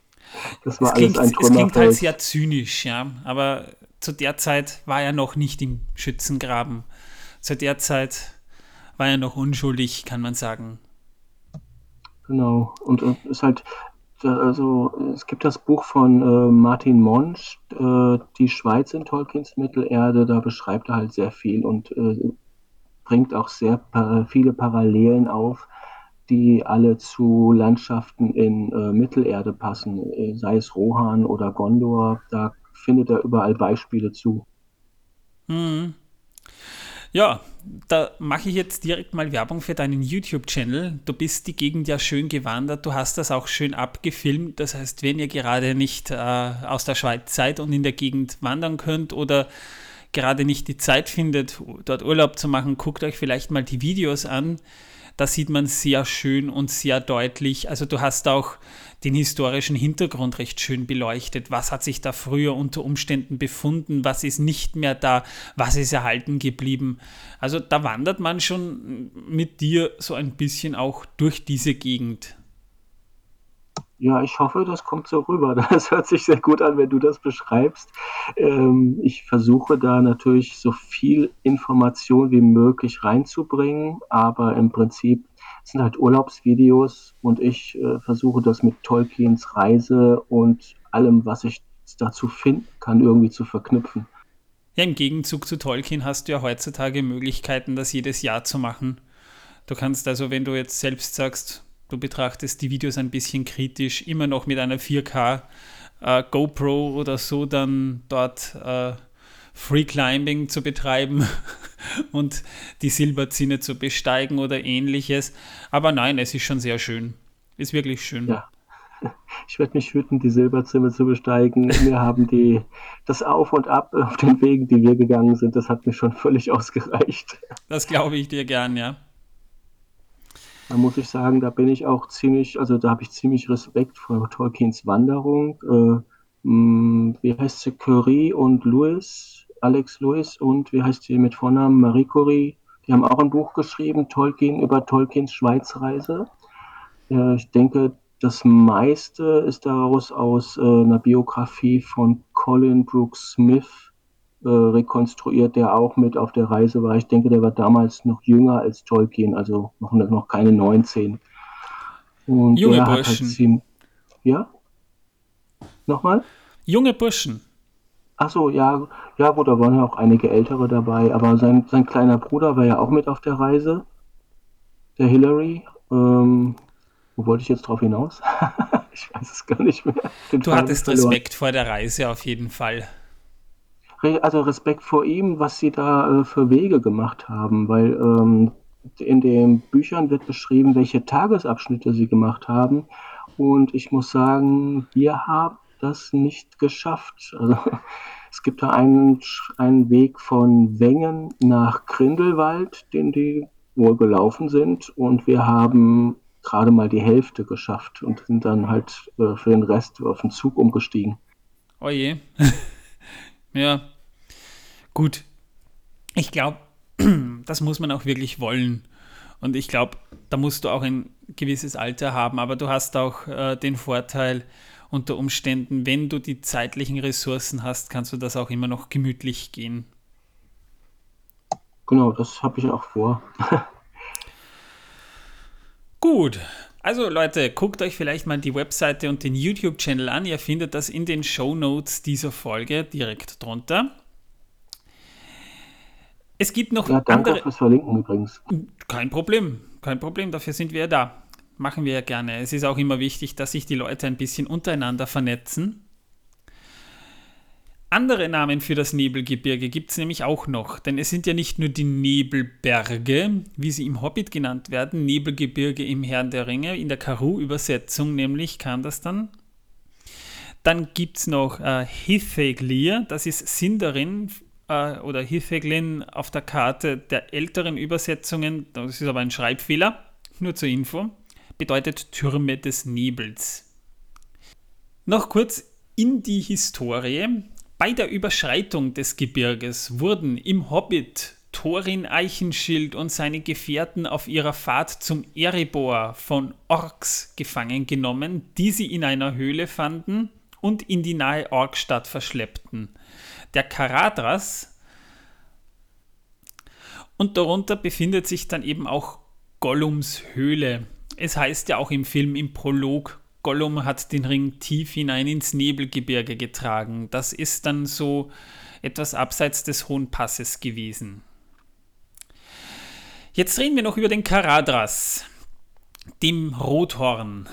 (laughs) das war es klingt, alles ein Es klingt halt sehr zynisch, ja, aber zu der Zeit war er noch nicht im Schützengraben. Zu der Zeit war er noch unschuldig, kann man sagen. Genau, und es ist halt, also es gibt das Buch von äh, Martin Monsch, äh, Die Schweiz in Tolkiens Mittelerde, da beschreibt er halt sehr viel und äh, bringt auch sehr viele Parallelen auf, die alle zu Landschaften in äh, Mittelerde passen, äh, sei es Rohan oder Gondor, da findet er überall Beispiele zu. Mhm. Ja, da mache ich jetzt direkt mal Werbung für deinen YouTube-Channel. Du bist die Gegend ja schön gewandert, du hast das auch schön abgefilmt. Das heißt, wenn ihr gerade nicht äh, aus der Schweiz seid und in der Gegend wandern könnt oder gerade nicht die Zeit findet, dort Urlaub zu machen, guckt euch vielleicht mal die Videos an. Da sieht man sehr schön und sehr deutlich. Also du hast auch den historischen Hintergrund recht schön beleuchtet. Was hat sich da früher unter Umständen befunden? Was ist nicht mehr da? Was ist erhalten geblieben? Also da wandert man schon mit dir so ein bisschen auch durch diese Gegend. Ja, ich hoffe, das kommt so rüber. (laughs) Das hört sich sehr gut an, wenn du das beschreibst. Ähm, ich versuche da natürlich so viel Information wie möglich reinzubringen, aber im Prinzip sind halt Urlaubsvideos und ich äh, versuche das mit Tolkiens Reise und allem, was ich dazu finden kann, irgendwie zu verknüpfen. Ja, im Gegenzug zu Tolkien hast du ja heutzutage Möglichkeiten, das jedes Jahr zu machen. Du kannst also, wenn du jetzt selbst sagst, du betrachtest die Videos ein bisschen kritisch, immer noch mit einer 4K äh, GoPro oder so dann dort äh, Free Climbing zu betreiben (laughs) und die Silberzinne zu besteigen oder ähnliches. Aber nein, es ist schon sehr schön. Ist wirklich schön. Ja. Ich werde mich hüten, die Silberzinne zu besteigen. Wir haben die, (laughs) das Auf und Ab auf den Wegen, die wir gegangen sind, das hat mir schon völlig ausgereicht. Das glaube ich dir gern, ja. Da muss ich sagen, da bin ich auch ziemlich, also da habe ich ziemlich Respekt vor Tolkiens Wanderung. Äh, mh, wie heißt sie? Curie und Lewis, Alex Lewis und wie heißt sie mit Vornamen? Marie Curie. Die haben auch ein Buch geschrieben, Tolkien über Tolkiens Schweizreise. Äh, ich denke, das meiste ist daraus aus äh, einer Biografie von Colin Brooks Smith äh, rekonstruiert, der auch mit auf der Reise war. Ich denke, der war damals noch jünger als Tolkien, also noch, noch keine 19. Und Junge der Burschen. Halt ja? Nochmal? Junge Burschen. Achso, ja, ja gut, da waren ja auch einige Ältere dabei, aber sein, sein kleiner Bruder war ja auch mit auf der Reise, der Hillary. Ähm, wo wollte ich jetzt drauf hinaus? (laughs) ich weiß es gar nicht mehr. Den du hattest Respekt vor der Reise auf jeden Fall also Respekt vor ihm, was sie da äh, für Wege gemacht haben, weil ähm, in den Büchern wird beschrieben, welche Tagesabschnitte sie gemacht haben. und ich muss sagen, wir haben das nicht geschafft. Also, (laughs) es gibt da einen, einen Weg von Wengen nach Grindelwald, den die wohl gelaufen sind und wir haben gerade mal die Hälfte geschafft und sind dann halt äh, für den Rest auf den Zug umgestiegen. Oje. (laughs) ja. Gut. Ich glaube, (clears throat) das muss man auch wirklich wollen. Und ich glaube, da musst du auch ein gewisses Alter haben, aber du hast auch äh, den Vorteil, unter Umständen, wenn du die zeitlichen Ressourcen hast, kannst du das auch immer noch gemütlich gehen. Genau, das habe ich auch vor. (laughs) Gut. Also Leute, guckt euch vielleicht mal die Webseite und den YouTube-Channel an. Ihr findet das in den Show Notes dieser Folge direkt drunter. Es gibt noch ja, danke andere. fürs Verlinken übrigens. Kein Problem, kein Problem. Dafür sind wir ja da. Machen wir ja gerne. Es ist auch immer wichtig, dass sich die Leute ein bisschen untereinander vernetzen. Andere Namen für das Nebelgebirge gibt es nämlich auch noch, denn es sind ja nicht nur die Nebelberge, wie sie im Hobbit genannt werden, Nebelgebirge im Herrn der Ringe, in der Karu-Übersetzung nämlich kam das dann. Dann gibt es noch äh, Hitheglir, das ist Sindarin äh, oder Hitheglin auf der Karte der älteren Übersetzungen, das ist aber ein Schreibfehler, nur zur Info, bedeutet Türme des Nebels. Noch kurz in die Historie. Bei der Überschreitung des Gebirges wurden im Hobbit Thorin Eichenschild und seine Gefährten auf ihrer Fahrt zum Erebor von Orks gefangen genommen, die sie in einer Höhle fanden und in die nahe Orkstadt verschleppten. Der Karadras und darunter befindet sich dann eben auch Gollums Höhle. Es heißt ja auch im Film im Prolog Gollum hat den Ring tief hinein ins Nebelgebirge getragen. Das ist dann so etwas abseits des Hohen Passes gewesen. Jetzt reden wir noch über den Karadras, dem Rothorn.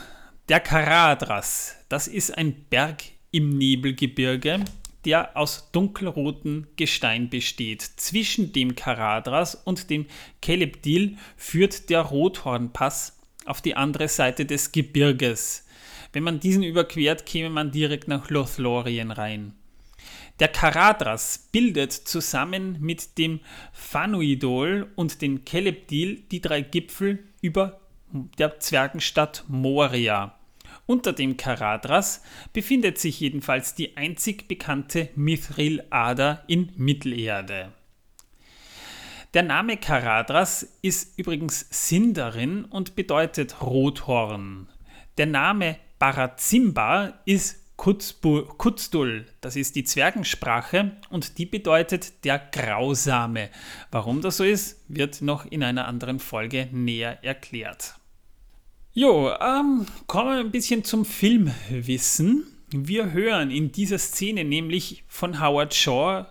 Der Karadras, das ist ein Berg im Nebelgebirge, der aus dunkelrotem Gestein besteht. Zwischen dem Karadras und dem Kelebdil führt der Rothornpass auf die andere Seite des Gebirges. Wenn man diesen überquert, käme man direkt nach Lothlorien rein. Der Karadras bildet zusammen mit dem Fanuidol und dem Kelebdil die drei Gipfel über der Zwergenstadt Moria. Unter dem Karadras befindet sich jedenfalls die einzig bekannte Mithril-Ader in Mittelerde. Der Name Karadras ist übrigens Sindarin und bedeutet Rothorn. Der Name Barazimba ist Kutzdul, das ist die Zwergensprache und die bedeutet der Grausame. Warum das so ist, wird noch in einer anderen Folge näher erklärt. Jo, ähm, kommen wir ein bisschen zum Filmwissen. Wir hören in dieser Szene nämlich von Howard Shaw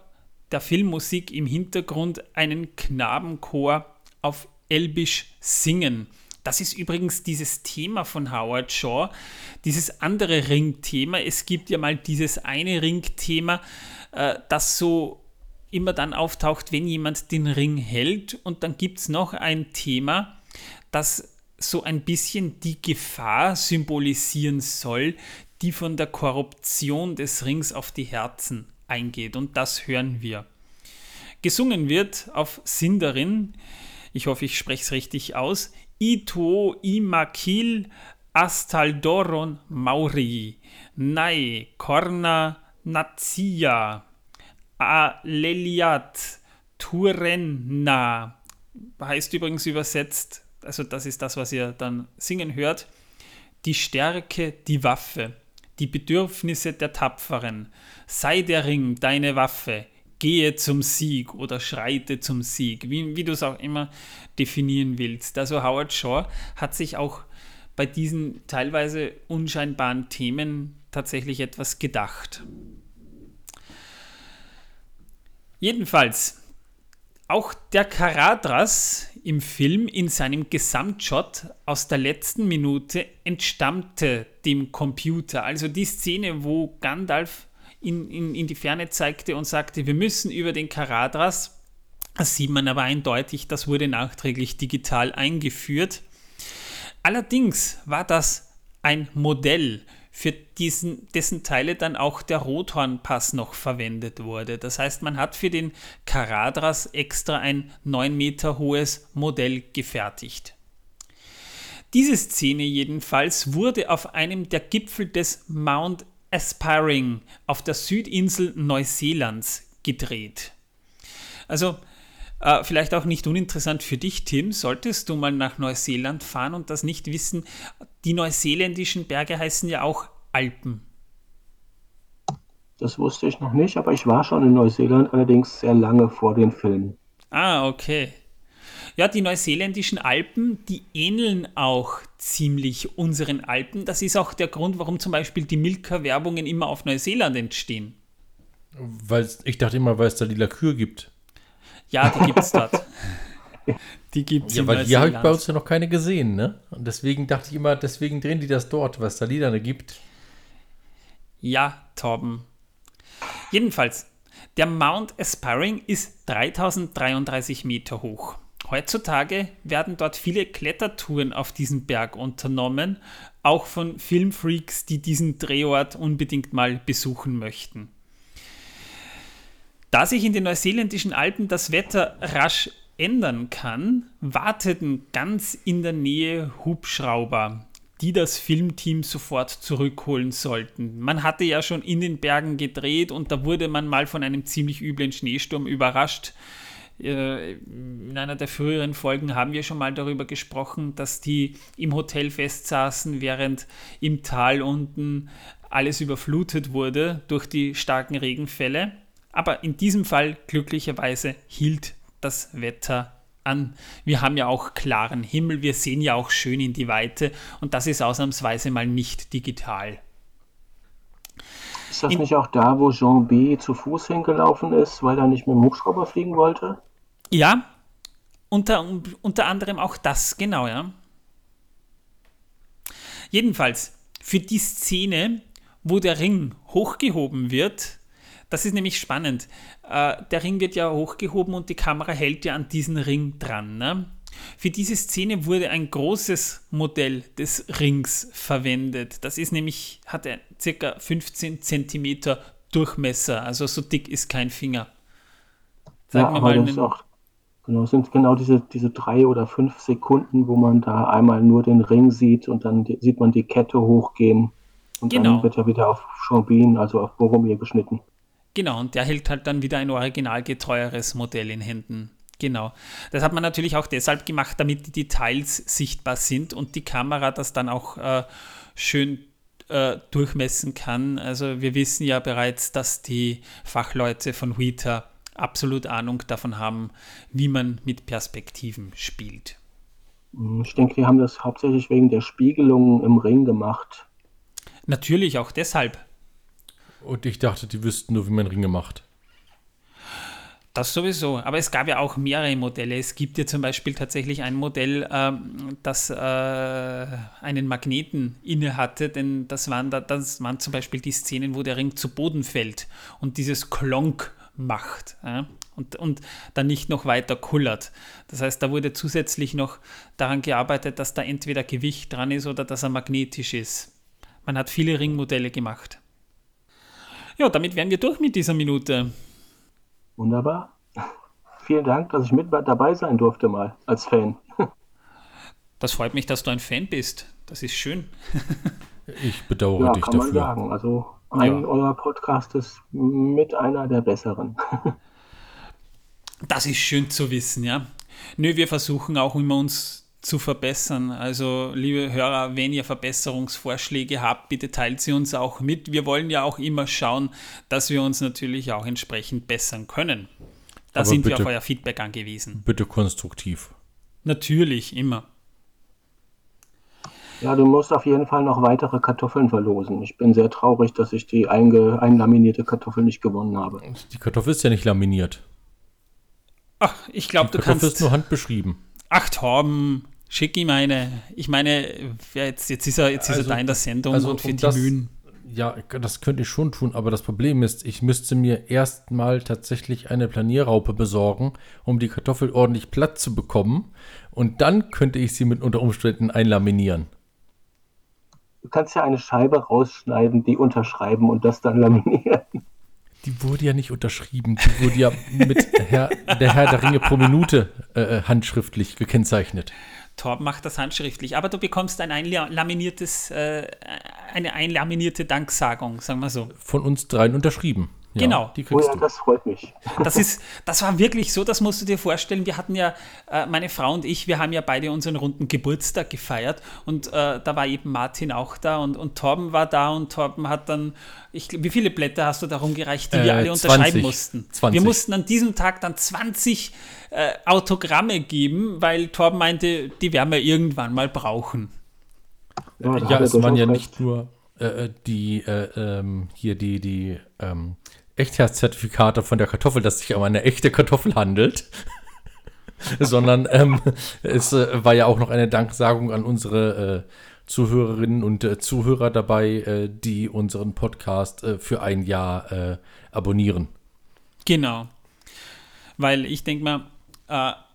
der Filmmusik im Hintergrund einen Knabenchor auf Elbisch singen. Das ist übrigens dieses Thema von Howard Shaw, dieses andere Ringthema. Es gibt ja mal dieses eine Ringthema, äh, das so immer dann auftaucht, wenn jemand den Ring hält. Und dann gibt es noch ein Thema, das so ein bisschen die Gefahr symbolisieren soll, die von der Korruption des Rings auf die Herzen eingeht. Und das hören wir. Gesungen wird auf Sindarin, ich hoffe, ich spreche es richtig aus, Ito imakil astaldoron mauri, nai corna nazia, aleliat turenna. Heißt übrigens übersetzt, also das ist das, was ihr dann singen hört, die Stärke, die Waffe, die Bedürfnisse der Tapferen. Sei der Ring deine Waffe, gehe zum Sieg oder schreite zum Sieg, wie, wie du es auch immer definieren willst. Also Howard Shaw hat sich auch bei diesen teilweise unscheinbaren Themen tatsächlich etwas gedacht. Jedenfalls, auch der Karadras im Film in seinem Gesamtshot aus der letzten Minute entstammte dem Computer. Also die Szene, wo Gandalf in, in, in die Ferne zeigte und sagte, wir müssen über den Karadras. Das sieht man aber eindeutig, das wurde nachträglich digital eingeführt. Allerdings war das ein Modell, für diesen, dessen Teile dann auch der Rothornpass noch verwendet wurde. Das heißt, man hat für den Caradras extra ein 9 Meter hohes Modell gefertigt. Diese Szene jedenfalls wurde auf einem der Gipfel des Mount Aspiring auf der Südinsel Neuseelands gedreht. Also äh, vielleicht auch nicht uninteressant für dich, Tim, solltest du mal nach Neuseeland fahren und das nicht wissen, die neuseeländischen Berge heißen ja auch Alpen. Das wusste ich noch nicht, aber ich war schon in Neuseeland, allerdings sehr lange vor den Filmen. Ah, okay. Ja, die neuseeländischen Alpen, die ähneln auch ziemlich unseren Alpen. Das ist auch der Grund, warum zum Beispiel die Milka-Werbungen immer auf Neuseeland entstehen. Weil ich dachte immer, weil es da lila Kühe gibt. Ja, die gibt es dort. (laughs) (laughs) Die gibt es Ja, weil hier habe ich bei uns ja noch keine gesehen, ne? Und deswegen dachte ich immer, deswegen drehen die das dort, es da lila gibt. Ja, Torben. Jedenfalls, der Mount Aspiring ist 3033 Meter hoch. Heutzutage werden dort viele Klettertouren auf diesen Berg unternommen, auch von Filmfreaks, die diesen Drehort unbedingt mal besuchen möchten. Da sich in den neuseeländischen Alpen das Wetter rasch ändern kann, warteten ganz in der Nähe Hubschrauber, die das Filmteam sofort zurückholen sollten. Man hatte ja schon in den Bergen gedreht und da wurde man mal von einem ziemlich üblen Schneesturm überrascht. Äh, in einer der früheren Folgen haben wir schon mal darüber gesprochen, dass die im Hotel festsaßen, während im Tal unten alles überflutet wurde durch die starken Regenfälle. Aber in diesem Fall glücklicherweise hielt das Wetter an. Wir haben ja auch klaren Himmel, wir sehen ja auch schön in die Weite und das ist ausnahmsweise mal nicht digital. Ist das in, nicht auch da, wo Jean B. zu Fuß hingelaufen ist, weil er nicht mit dem Hubschrauber fliegen wollte? Ja, unter, unter anderem auch das, genau, ja. Jedenfalls, für die Szene, wo der Ring hochgehoben wird, das ist nämlich spannend. Äh, der Ring wird ja hochgehoben und die Kamera hält ja an diesen Ring dran. Ne? Für diese Szene wurde ein großes Modell des Rings verwendet. Das ist nämlich, hat er circa 15 cm Durchmesser, also so dick ist kein Finger. Sagen ja, wir mal. Das auch, genau, sind genau diese, diese drei oder fünf Sekunden, wo man da einmal nur den Ring sieht und dann sieht man die Kette hochgehen. Und genau. dann wird er wieder auf Chambin, also auf Boromir geschnitten. Genau, und der hält halt dann wieder ein originalgetreueres Modell in Händen. Genau. Das hat man natürlich auch deshalb gemacht, damit die Details sichtbar sind und die Kamera das dann auch äh, schön äh, durchmessen kann. Also wir wissen ja bereits, dass die Fachleute von Weta absolut Ahnung davon haben, wie man mit Perspektiven spielt. Ich denke, die haben das hauptsächlich wegen der Spiegelung im Ring gemacht. Natürlich auch deshalb. Und ich dachte, die wüssten nur, wie man Ringe macht. Das sowieso. Aber es gab ja auch mehrere Modelle. Es gibt ja zum Beispiel tatsächlich ein Modell, ähm, das äh, einen Magneten inne hatte, denn das waren, da, das waren zum Beispiel die Szenen, wo der Ring zu Boden fällt und dieses Klonk macht ja? und, und dann nicht noch weiter kullert. Das heißt, da wurde zusätzlich noch daran gearbeitet, dass da entweder Gewicht dran ist oder dass er magnetisch ist. Man hat viele Ringmodelle gemacht. Ja, damit wären wir durch mit dieser Minute. Wunderbar. Vielen Dank, dass ich mit dabei sein durfte mal als Fan. Das freut mich, dass du ein Fan bist. Das ist schön. (laughs) Ich bedauere ja, dich kann dafür. Man sagen. Also ein ja. euer Podcast ist mit einer der besseren. Das ist schön zu wissen, ja. Nö, wir versuchen auch immer uns zu verbessern. Also, liebe Hörer, wenn ihr Verbesserungsvorschläge habt, bitte teilt sie uns auch mit. Wir wollen ja auch immer schauen, dass wir uns natürlich auch entsprechend bessern können. Da Aber sind bitte, wir auf euer Feedback angewiesen. Bitte konstruktiv. Natürlich, immer. Ja, du musst auf jeden Fall noch weitere Kartoffeln verlosen. Ich bin sehr traurig, dass ich die einge einlaminierte Kartoffel nicht gewonnen habe. Die Kartoffel ist ja nicht laminiert. Ach, ich glaube, du Kartoffel kannst. ist nur handbeschrieben. Ach, Torben, schick ihm eine. Ich meine, jetzt, jetzt ist er, jetzt ist also, er da in der Sendung also und für um die das, Mühen. Ja, das könnte ich schon tun, aber das Problem ist, ich müsste mir erstmal tatsächlich eine Planierraupe besorgen, um die Kartoffel ordentlich platt zu bekommen. Und dann könnte ich sie mit unter Umständen einlaminieren. Du kannst ja eine Scheibe rausschneiden, die unterschreiben und das dann laminieren. Die wurde ja nicht unterschrieben. Die wurde ja mit Herr, der Herr der Ringe pro Minute äh, äh handschriftlich gekennzeichnet. Torben macht das handschriftlich, aber du bekommst ein einlaminiertes, äh, eine einlaminierte Danksagung, sagen wir so. Von uns dreien unterschrieben. Ja, genau. Die kriegst oh ja, du. das freut mich. (laughs) Das, ist, das war wirklich so, das musst du dir vorstellen. Wir hatten ja, äh, meine Frau und ich, wir haben ja beide unseren runden Geburtstag gefeiert und äh, da war eben Martin auch da und, und Torben war da und Torben hat dann, ich, wie viele Blätter hast du da rumgereicht, die äh, wir alle unterschreiben 20, mussten? 20. Wir mussten an diesem Tag dann 20 äh, Autogramme geben, weil Torben meinte, die werden wir irgendwann mal brauchen. Ja, ja es waren ja nicht nur äh, äh, die, ähm, hier die, die, ähm, Echtheitszertifikate von der Kartoffel, dass sich um eine echte Kartoffel handelt. (laughs) Sondern ähm, es äh, war ja auch noch eine Danksagung an unsere äh, Zuhörerinnen und äh, Zuhörer dabei, äh, die unseren Podcast äh, für ein Jahr äh, abonnieren. Genau. Weil ich denke mal,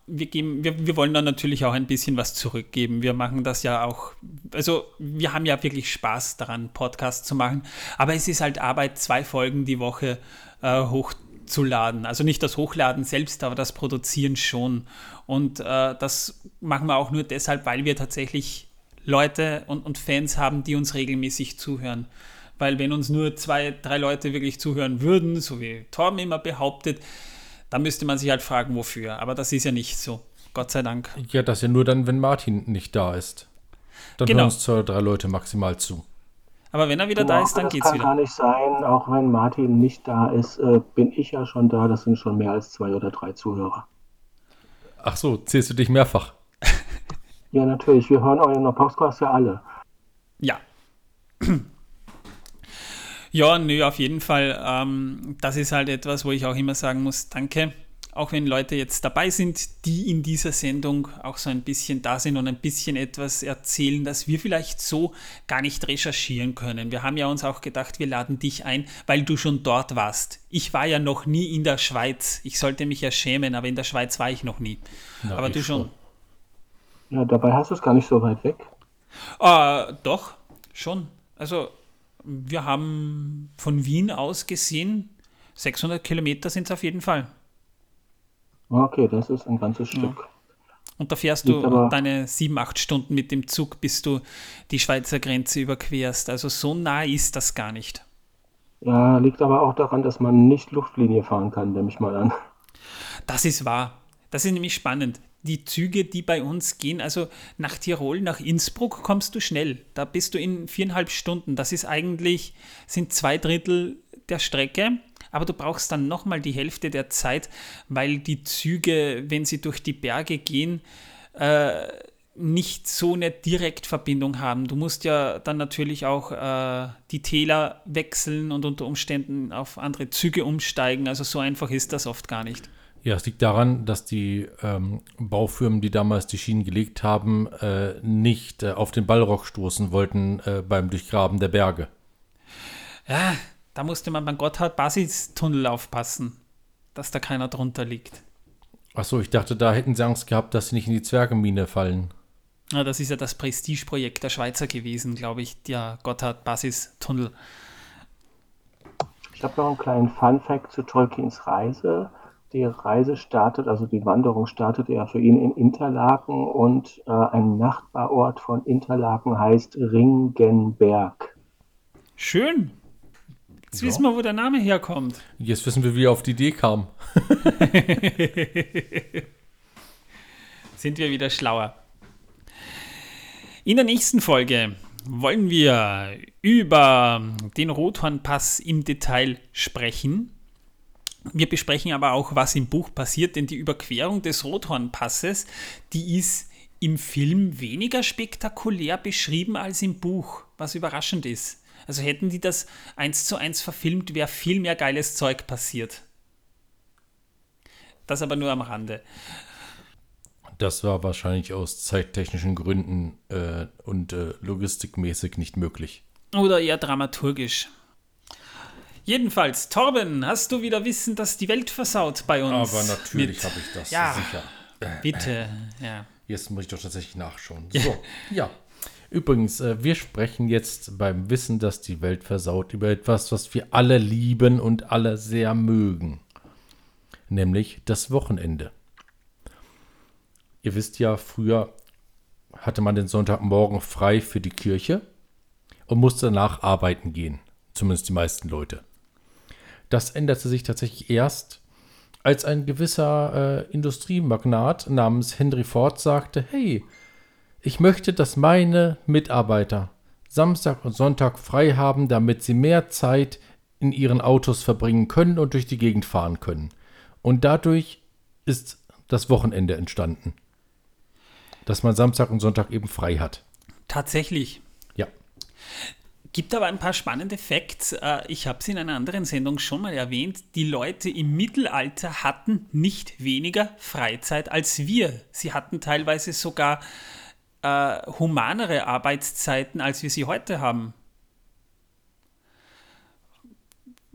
wir, geben, wir, wir wollen dann natürlich auch ein bisschen was zurückgeben. Wir machen das ja auch, also wir haben ja wirklich Spaß daran, Podcasts zu machen, aber es ist halt Arbeit, zwei Folgen die Woche äh, hochzuladen. Also nicht das Hochladen selbst, aber das Produzieren schon. Und äh, das machen wir auch nur deshalb, weil wir tatsächlich Leute und, und Fans haben, die uns regelmäßig zuhören. Weil wenn uns nur zwei, drei Leute wirklich zuhören würden, so wie Torben immer behauptet, da müsste man sich halt fragen, wofür. Aber das ist ja nicht so. Gott sei Dank. Ja, das ist ja nur dann, wenn Martin nicht da ist. Dann genau. hören uns zwei oder drei Leute maximal zu. Aber wenn er wieder genau, da ist, dann geht's wieder. Das kann gar nicht sein. Auch wenn Martin nicht da ist, äh, bin ich ja schon da. Das sind schon mehr als zwei oder drei Zuhörer. Ach so, zählst du dich mehrfach? ja, natürlich. Wir hören euren Podcast ja alle. Ja. Ja, nö, auf jeden Fall. Ähm, das ist halt etwas, wo ich auch immer sagen muss, danke. Auch wenn Leute jetzt dabei sind, die in dieser Sendung auch so ein bisschen da sind und ein bisschen etwas erzählen, das wir vielleicht so gar nicht recherchieren können. Wir haben ja uns auch gedacht, wir laden dich ein, weil du schon dort warst. Ich war ja noch nie in der Schweiz. Ich sollte mich ja schämen, aber in der Schweiz war ich noch nie. Na, aber du schon. Ja, dabei hast du es gar nicht so weit weg. Äh, doch, schon. Also wir haben von Wien aus gesehen, 600 Kilometer sind es auf jeden Fall. Okay, das ist ein ganzes Stück. Ja. Und da fährst Liegt du deine sieben, acht Stunden mit dem Zug, bis du die Schweizer Grenze überquerst. Also so nah ist das gar nicht. Ja, liegt aber auch daran, dass man nicht Luftlinie fahren kann, nehme ich mal an. Das ist wahr. Das ist nämlich spannend die Züge, die bei uns gehen, also nach Tirol, nach Innsbruck kommst du schnell. Da bist du in viereinhalb Stunden. Das ist eigentlich, sind zwei Drittel der Strecke. Aber du brauchst dann nochmal die Hälfte der Zeit, weil die Züge, wenn sie durch die Berge gehen, äh, nicht so eine Direktverbindung haben. Du musst ja dann natürlich auch äh, die Täler wechseln und unter Umständen auf andere Züge umsteigen. Also so einfach ist das oft gar nicht. Ja, es liegt daran, dass die ähm, Baufirmen, die damals die Schienen gelegt haben, äh, nicht äh, auf den Ballrock stoßen wollten äh, beim Durchgraben der Berge. Ja, da musste man beim Gotthard-Basis-Tunnel aufpassen, dass da keiner drunter liegt. Achso, ich dachte, da hätten sie Angst gehabt, dass sie nicht in die Zwergemine fallen. Ja, das ist ja das Prestigeprojekt der Schweizer gewesen, glaube ich, der Gotthard-Basis-Tunnel. Ich habe noch einen kleinen Fun-Fact zu Tolkiens Reise die Reise startet, also die Wanderung startet ja für ihn in Interlaken und äh, ein Nachbarort von Interlaken heißt Ringenberg. Schön. Jetzt ja. wissen wir, wo der Name herkommt. Jetzt wissen wir, wie er auf die Idee kam. (laughs) Sind wir wieder schlauer. In der nächsten Folge wollen wir über den Rothornpass im Detail sprechen. Wir besprechen aber auch, was im Buch passiert, denn die Überquerung des Rothornpasses, die ist im Film weniger spektakulär beschrieben als im Buch, was überraschend ist. Also hätten die das eins zu eins verfilmt, wäre viel mehr geiles Zeug passiert. Das aber nur am Rande. Das war wahrscheinlich aus zeittechnischen Gründen äh, und äh, logistikmäßig nicht möglich. Oder eher dramaturgisch. Jedenfalls, Torben, hast du wieder Wissen, dass die Welt versaut bei uns? Aber natürlich habe ich das, ja, sicher. Bitte, ja. Jetzt muss ich doch tatsächlich nachschauen. So, ja. Übrigens, äh, wir sprechen jetzt beim Wissen, dass die Welt versaut, über etwas, was wir alle lieben und alle sehr mögen. Nämlich das Wochenende. Ihr wisst ja, früher hatte man den Sonntagmorgen frei für die Kirche und musste danach arbeiten gehen. Zumindest die meisten Leute. Das änderte sich tatsächlich erst, als ein gewisser äh, Industriemagnat namens Henry Ford sagte, hey, ich möchte, dass meine Mitarbeiter Samstag und Sonntag frei haben, damit sie mehr Zeit in ihren Autos verbringen können und durch die Gegend fahren können. Und dadurch ist das Wochenende entstanden. Dass man Samstag und Sonntag eben frei hat. Tatsächlich. Ja. Gibt aber ein paar spannende Facts. Äh, ich habe es in einer anderen Sendung schon mal erwähnt. Die Leute im Mittelalter hatten nicht weniger Freizeit als wir. Sie hatten teilweise sogar äh, humanere Arbeitszeiten, als wir sie heute haben.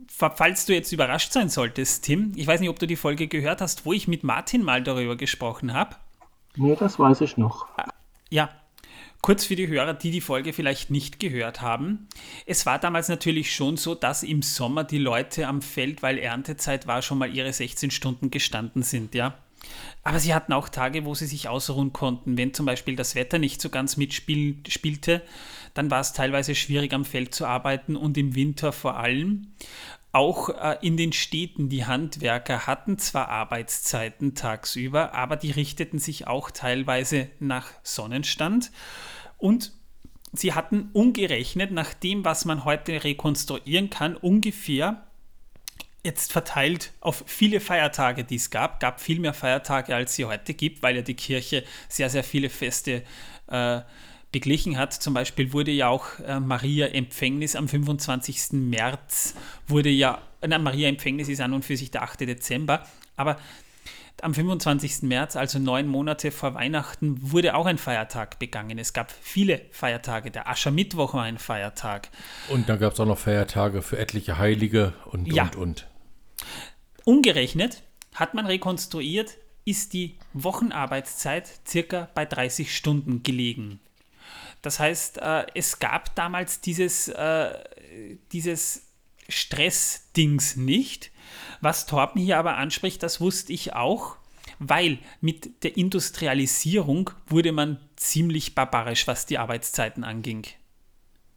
Falls du jetzt überrascht sein solltest, Tim, ich weiß nicht, ob du die Folge gehört hast, wo ich mit Martin mal darüber gesprochen habe. Nee, das weiß ich noch. Ja, kurz für die Hörer, die die Folge vielleicht nicht gehört haben. Es war damals natürlich schon so, dass im Sommer die Leute am Feld, weil Erntezeit war, schon mal ihre 16 Stunden gestanden sind, ja. Aber sie hatten auch Tage, wo sie sich ausruhen konnten. Wenn zum Beispiel das Wetter nicht so ganz mitspielte, dann war es teilweise schwierig am Feld zu arbeiten und im Winter vor allem. Auch äh, in den Städten, die Handwerker hatten zwar Arbeitszeiten tagsüber, aber die richteten sich auch teilweise nach Sonnenstand. Und sie hatten umgerechnet nach dem, was man heute rekonstruieren kann, ungefähr jetzt verteilt auf viele Feiertage, die es gab, gab viel mehr Feiertage, als sie heute gibt, weil ja die Kirche sehr, sehr viele Feste äh, beglichen hat. Zum Beispiel wurde ja auch äh, Maria Empfängnis am 25. März, wurde ja, na, Maria Empfängnis ist an und für sich der 8. Dezember, aber am 25. März, also neun Monate vor Weihnachten, wurde auch ein Feiertag begangen. Es gab viele Feiertage. Der Aschermittwoch war ein Feiertag. Und dann gab es auch noch Feiertage für etliche Heilige und, ja. und, und. Umgerechnet hat man rekonstruiert, ist die Wochenarbeitszeit circa bei 30 Stunden gelegen. Das heißt, äh, es gab damals dieses, äh, dieses Stressdings nicht. Was Torben hier aber anspricht, das wusste ich auch, weil mit der Industrialisierung wurde man ziemlich barbarisch, was die Arbeitszeiten anging.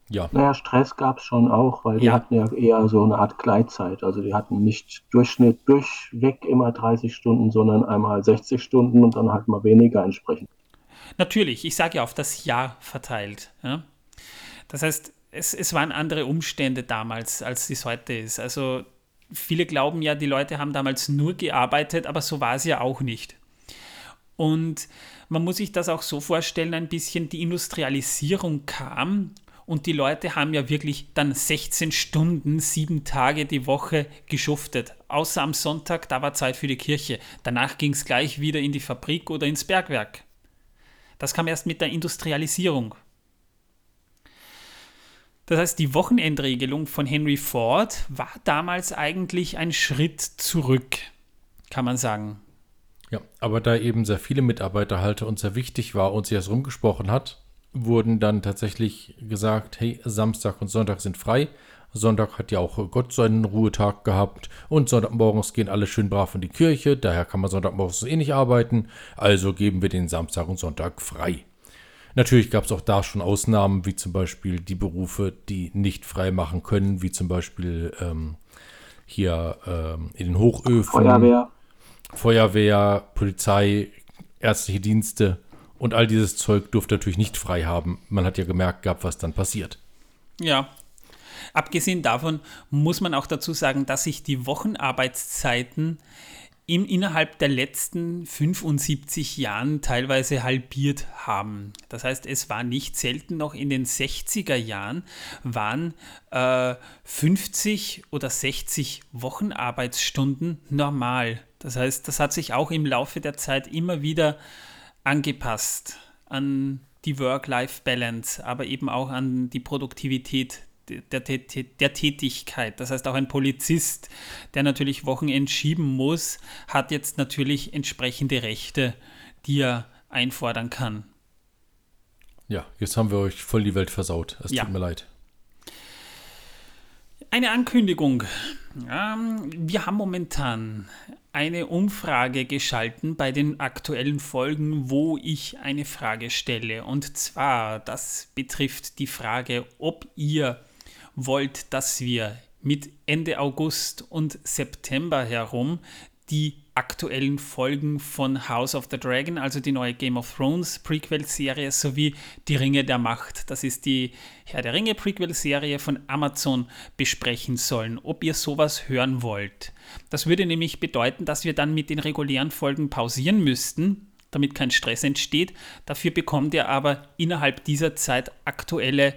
Ja. Naja, Stress gab es schon auch, weil die Ja. hatten ja eher so eine Art Gleitzeit. Also die hatten nicht Durchschnitt durchweg immer 30 Stunden, sondern einmal 60 Stunden und dann halt mal weniger entsprechend. Natürlich, ich sage ja auf das Jahr verteilt. Ja? Das heißt, es, es waren andere Umstände damals, als es heute ist. Also viele glauben ja, die Leute haben damals nur gearbeitet, aber so war es ja auch nicht. Und man muss sich das auch so vorstellen, ein bisschen die Industrialisierung kam und die Leute haben ja wirklich dann 16 Stunden, sieben Tage die Woche geschuftet. Außer am Sonntag, da war Zeit für die Kirche. Danach ging es gleich wieder in die Fabrik oder ins Bergwerk. Das kam erst mit der Industrialisierung. Das heißt, die Wochenendregelung von Henry Ford war damals eigentlich ein Schritt zurück, kann man sagen. Ja, aber da eben sehr viele Mitarbeiterhalter und sehr wichtig war und sich das rumgesprochen hat, wurden dann tatsächlich gesagt, hey, Samstag und Sonntag sind frei. Sonntag hat ja auch Gott seinen Ruhetag gehabt und Sonntagmorgens gehen alle schön brav in die Kirche, daher kann man Sonntagmorgens eh nicht arbeiten, also geben wir den Samstag und Sonntag frei. Natürlich gab es auch da schon Ausnahmen, wie zum Beispiel die Berufe, die nicht frei machen können, wie zum Beispiel ähm, hier ähm, in den Hochöfen. Feuerwehr. Feuerwehr, Polizei, ärztliche Dienste und all dieses Zeug durfte natürlich nicht frei haben. Man hat ja gemerkt gehabt, was dann passiert. Ja. Abgesehen davon muss man auch dazu sagen, dass sich die Wochenarbeitszeiten im, innerhalb der letzten 75 Jahren teilweise halbiert haben. Das heißt, es war nicht selten noch in den 60er Jahren, waren äh, 50 oder 60 Wochenarbeitsstunden normal. Das heißt, das hat sich auch im Laufe der Zeit immer wieder angepasst an die Work-Life-Balance, aber eben auch an die Produktivität der, der, der, Tätigkeit. Das heißt, auch ein Polizist, der natürlich Wochenend schieben muss, hat jetzt natürlich entsprechende Rechte, die er einfordern kann. Ja, jetzt haben wir euch voll die Welt versaut. Es Ja. tut mir leid. Eine Ankündigung. Ähm, wir haben momentan eine Umfrage geschalten bei den aktuellen Folgen, wo ich eine Frage stelle. Und zwar, das betrifft die Frage, ob ihr wollt, dass wir mit Ende August und September herum die aktuellen Folgen von House of the Dragon, also die neue Game of Thrones Prequel-Serie, sowie Die Ringe der Macht, das ist die Herr der Ringe Prequel-Serie von Amazon, besprechen sollen, ob ihr sowas hören wollt. Das würde nämlich bedeuten, dass wir dann mit den regulären Folgen pausieren müssten, damit kein Stress entsteht. Dafür bekommt ihr aber innerhalb dieser Zeit aktuelle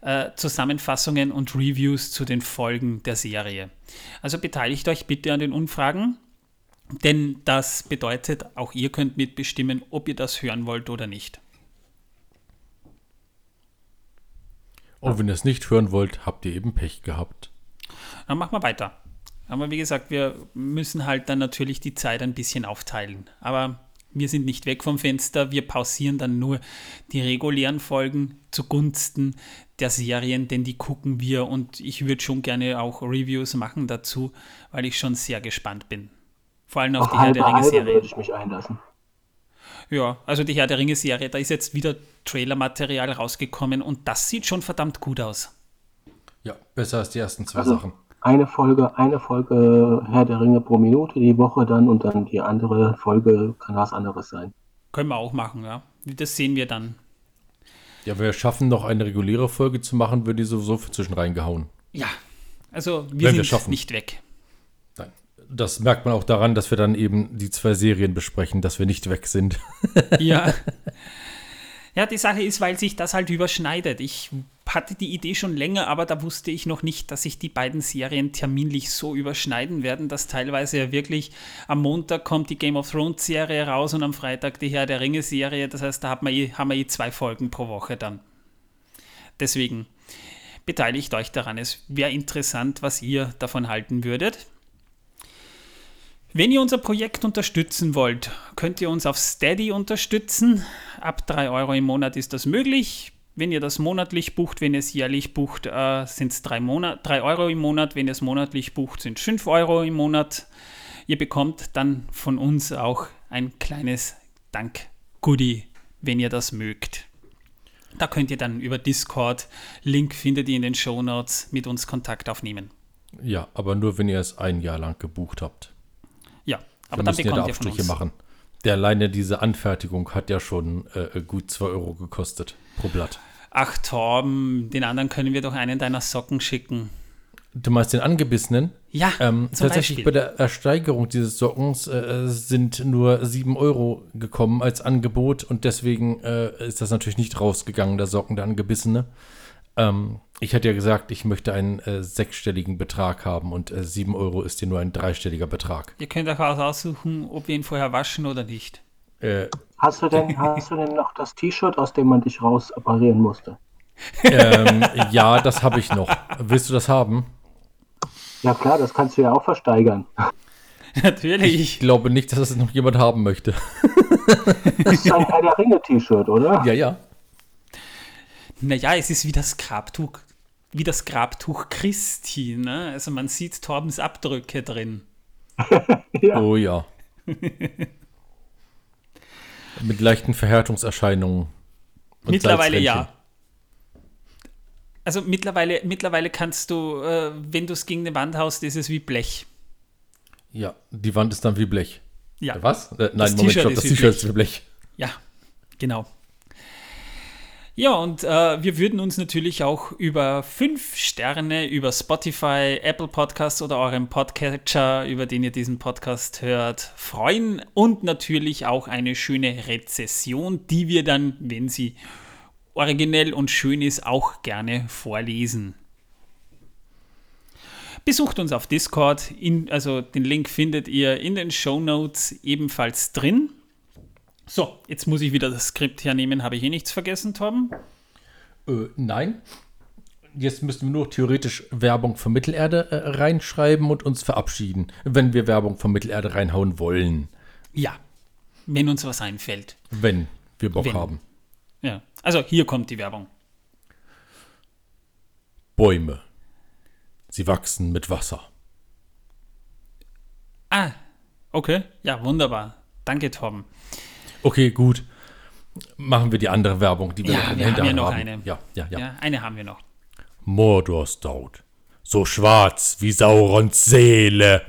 äh, Zusammenfassungen und Reviews zu den Folgen der Serie. Also beteiligt euch bitte an den Umfragen. Denn das bedeutet, auch ihr könnt mitbestimmen, ob ihr das hören wollt oder nicht. Und wenn ihr es nicht hören wollt, habt ihr eben Pech gehabt. Dann machen wir weiter. Aber wie gesagt, wir müssen halt dann natürlich die Zeit ein bisschen aufteilen. Aber wir sind nicht weg vom Fenster. Wir pausieren dann nur die regulären Folgen zugunsten der Serien, denn die gucken wir und ich würde schon gerne auch Reviews machen dazu, weil ich schon sehr gespannt bin. Vor allem auf, Auf die Herr der Ringe-Serie. würde ich mich einlassen. Ja, also die Herr der Ringe-Serie, da ist jetzt wieder Trailer-Material rausgekommen und das sieht schon verdammt gut aus. Ja, besser als die ersten zwei Also Sachen. eine Folge, eine Folge Herr der Ringe pro Minute die Woche dann und dann die andere Folge kann was anderes sein. Können wir auch machen, ja. Das sehen wir dann. Ja, wir schaffen noch eine reguläre Folge zu machen, wird die sowieso zwischen reingehauen. Ja, also wir Wenn wir sind schaffen. nicht weg. Nein. Das merkt man auch daran, dass wir dann eben die zwei Serien besprechen, dass wir nicht weg sind. Ja. (laughs) Ja, die Sache ist, weil sich das halt überschneidet. Ich hatte die Idee schon länger, aber da wusste ich noch nicht, dass sich die beiden Serien terminlich so überschneiden werden, dass teilweise ja wirklich am Montag kommt die Game of Thrones Serie raus und am Freitag die Herr der Ringe Serie. Das heißt, da hat man eh, haben wir eh zwei Folgen pro Woche dann. Deswegen beteiligt euch daran. Es wäre interessant, was ihr davon halten würdet. Wenn ihr unser Projekt unterstützen wollt, könnt ihr uns auf Steady unterstützen. Ab 3 Euro im Monat ist das möglich. Wenn ihr das monatlich bucht, wenn ihr es jährlich bucht, äh, sind es 3, Monat, 3 Euro im Monat. Wenn ihr es monatlich bucht, sind es 5 Euro im Monat. Ihr bekommt dann von uns auch ein kleines Dank-Goodie, wenn ihr das mögt. Da könnt ihr dann über Discord, Link findet ihr in den Show Notes, mit uns Kontakt aufnehmen. Ja, aber nur, wenn ihr es ein Jahr lang gebucht habt. Aber dann müssen ja da Abstriche machen. Der alleine diese Anfertigung hat ja schon äh, gut 2 Euro gekostet pro Blatt. Ach Torben, den anderen können wir doch einen deiner Socken schicken. Du meinst den angebissenen? Ja, Ähm, zum tatsächlich Beispiel. bei der Ersteigerung dieses Sockens äh, sind nur 7 Euro gekommen als Angebot und deswegen äh, ist das natürlich nicht rausgegangen, der Socken, der angebissene. Ähm, ich hatte ja gesagt, ich möchte einen äh, sechsstelligen Betrag haben und äh, 7 Euro ist hier nur ein dreistelliger Betrag. Ihr könnt euch auch aussuchen, ob wir ihn vorher waschen oder nicht. Äh, Hast du denn, (laughs) hast du denn noch das T-Shirt, aus dem man dich raus operieren musste? ähm, ja, das habe ich noch. Willst du das haben? Ja klar, das kannst du ja auch versteigern. (laughs) Ich Natürlich. glaube nicht, dass es noch jemand haben möchte. Das ist ein Herr der Ringe T-Shirt, oder? Ja, ja. Naja, es ist wie das Grabtuch, wie das Grabtuch Christi. Ne? Also man sieht Torbens Abdrücke drin. (laughs) Ja. Oh ja. Mit leichten Verhärtungserscheinungen. und Mittlerweile ja. Also mittlerweile, mittlerweile kannst du, äh, wenn du es gegen eine Wand haust, ist es wie Blech. Ja, die Wand ist dann wie Blech. Ja. Was? Äh, nein, Das Moment, T-Shirt stopp, ist das T-Shirt ist wie Blech. Ja, genau. Ja, und äh, wir würden uns natürlich auch über fünf Sterne über Spotify, Apple Podcasts oder eurem Podcatcher, über den ihr diesen Podcast hört, freuen und natürlich auch eine schöne Rezession, die wir dann, wenn sie originell und schön ist, auch gerne vorlesen. Besucht uns auf Discord, in, also den Link findet ihr in den Show Notes ebenfalls drin. So, jetzt muss ich wieder das Skript hernehmen. Habe ich eh nichts vergessen, Torben? Äh, nein. Jetzt müssten wir nur theoretisch Werbung für Mittelerde äh, reinschreiben und uns verabschieden, wenn wir Werbung von Mittelerde reinhauen wollen. Ja, wenn uns was einfällt. Wenn wir Bock Wenn. haben. Ja. Also hier kommt die Werbung. Bäume. Sie wachsen mit Wasser. Ah, okay. Ja, wunderbar. Danke, Tom. Okay, gut. Machen wir die andere Werbung, die wir Ja, wir haben ja noch haben. eine. Ja, ja, ja. Ja, eine haben wir noch. Mordor Stout. So schwarz wie Saurons Seele. (laughs)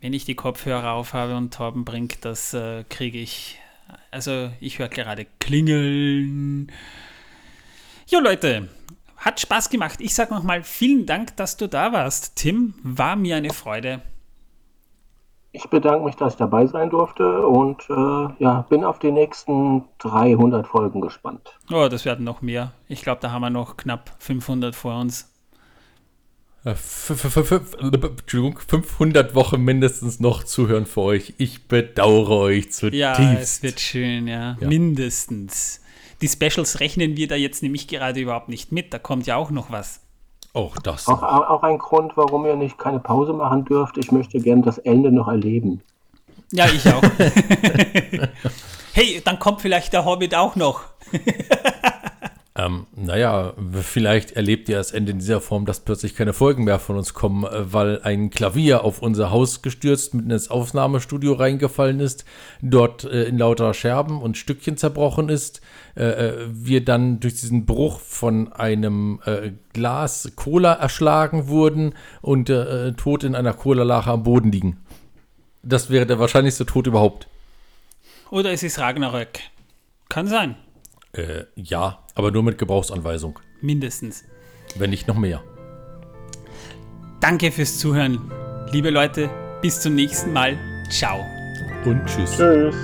Wenn ich die Kopfhörer aufhabe und Torben bringt, das äh, kriege ich. Also, ich höre gerade klingeln. Jo, Leute, hat Spaß gemacht. Ich sage nochmal vielen Dank, dass du da warst. Tim, war mir eine Freude. Ich bedanke mich, dass ich dabei sein durfte und äh, ja, bin auf die nächsten 300 Folgen gespannt. Oh, das werden noch mehr. Ich glaube, da haben wir noch knapp 500 vor uns. Äh, Entschuldigung, 500 Wochen mindestens noch zuhören für euch. Ich bedauere euch Ja, zutiefst. es wird schön, ja. Ja. Mindestens. Die Specials rechnen wir da jetzt nämlich gerade überhaupt nicht mit. Da kommt ja auch noch was. Auch das. Auch, auch ein Grund, warum ihr nicht keine Pause machen dürft. Ich möchte gerne das Ende noch erleben. Ja, ich auch. (laughs) hey, dann kommt vielleicht der Hobbit auch noch. (laughs) Ähm, naja, vielleicht erlebt ihr das Ende in dieser Form, dass plötzlich keine Folgen mehr von uns kommen, äh, weil ein Klavier auf unser Haus gestürzt, mitten ins Aufnahmestudio reingefallen ist, dort äh, in lauter Scherben und Stückchen zerbrochen ist, äh, äh, wir dann durch diesen Bruch von einem äh, Glas Cola erschlagen wurden und äh, tot in einer Cola-Lache am Boden liegen. Das wäre der wahrscheinlichste Tod überhaupt. Oder es ist Ragnarök. Kann sein. Äh, ja, aber nur mit Gebrauchsanweisung, Mindestens. wenn nicht noch mehr. Danke fürs Zuhören. Liebe Leute, bis zum nächsten Mal. Ciao. Und tschüss. Tschüss.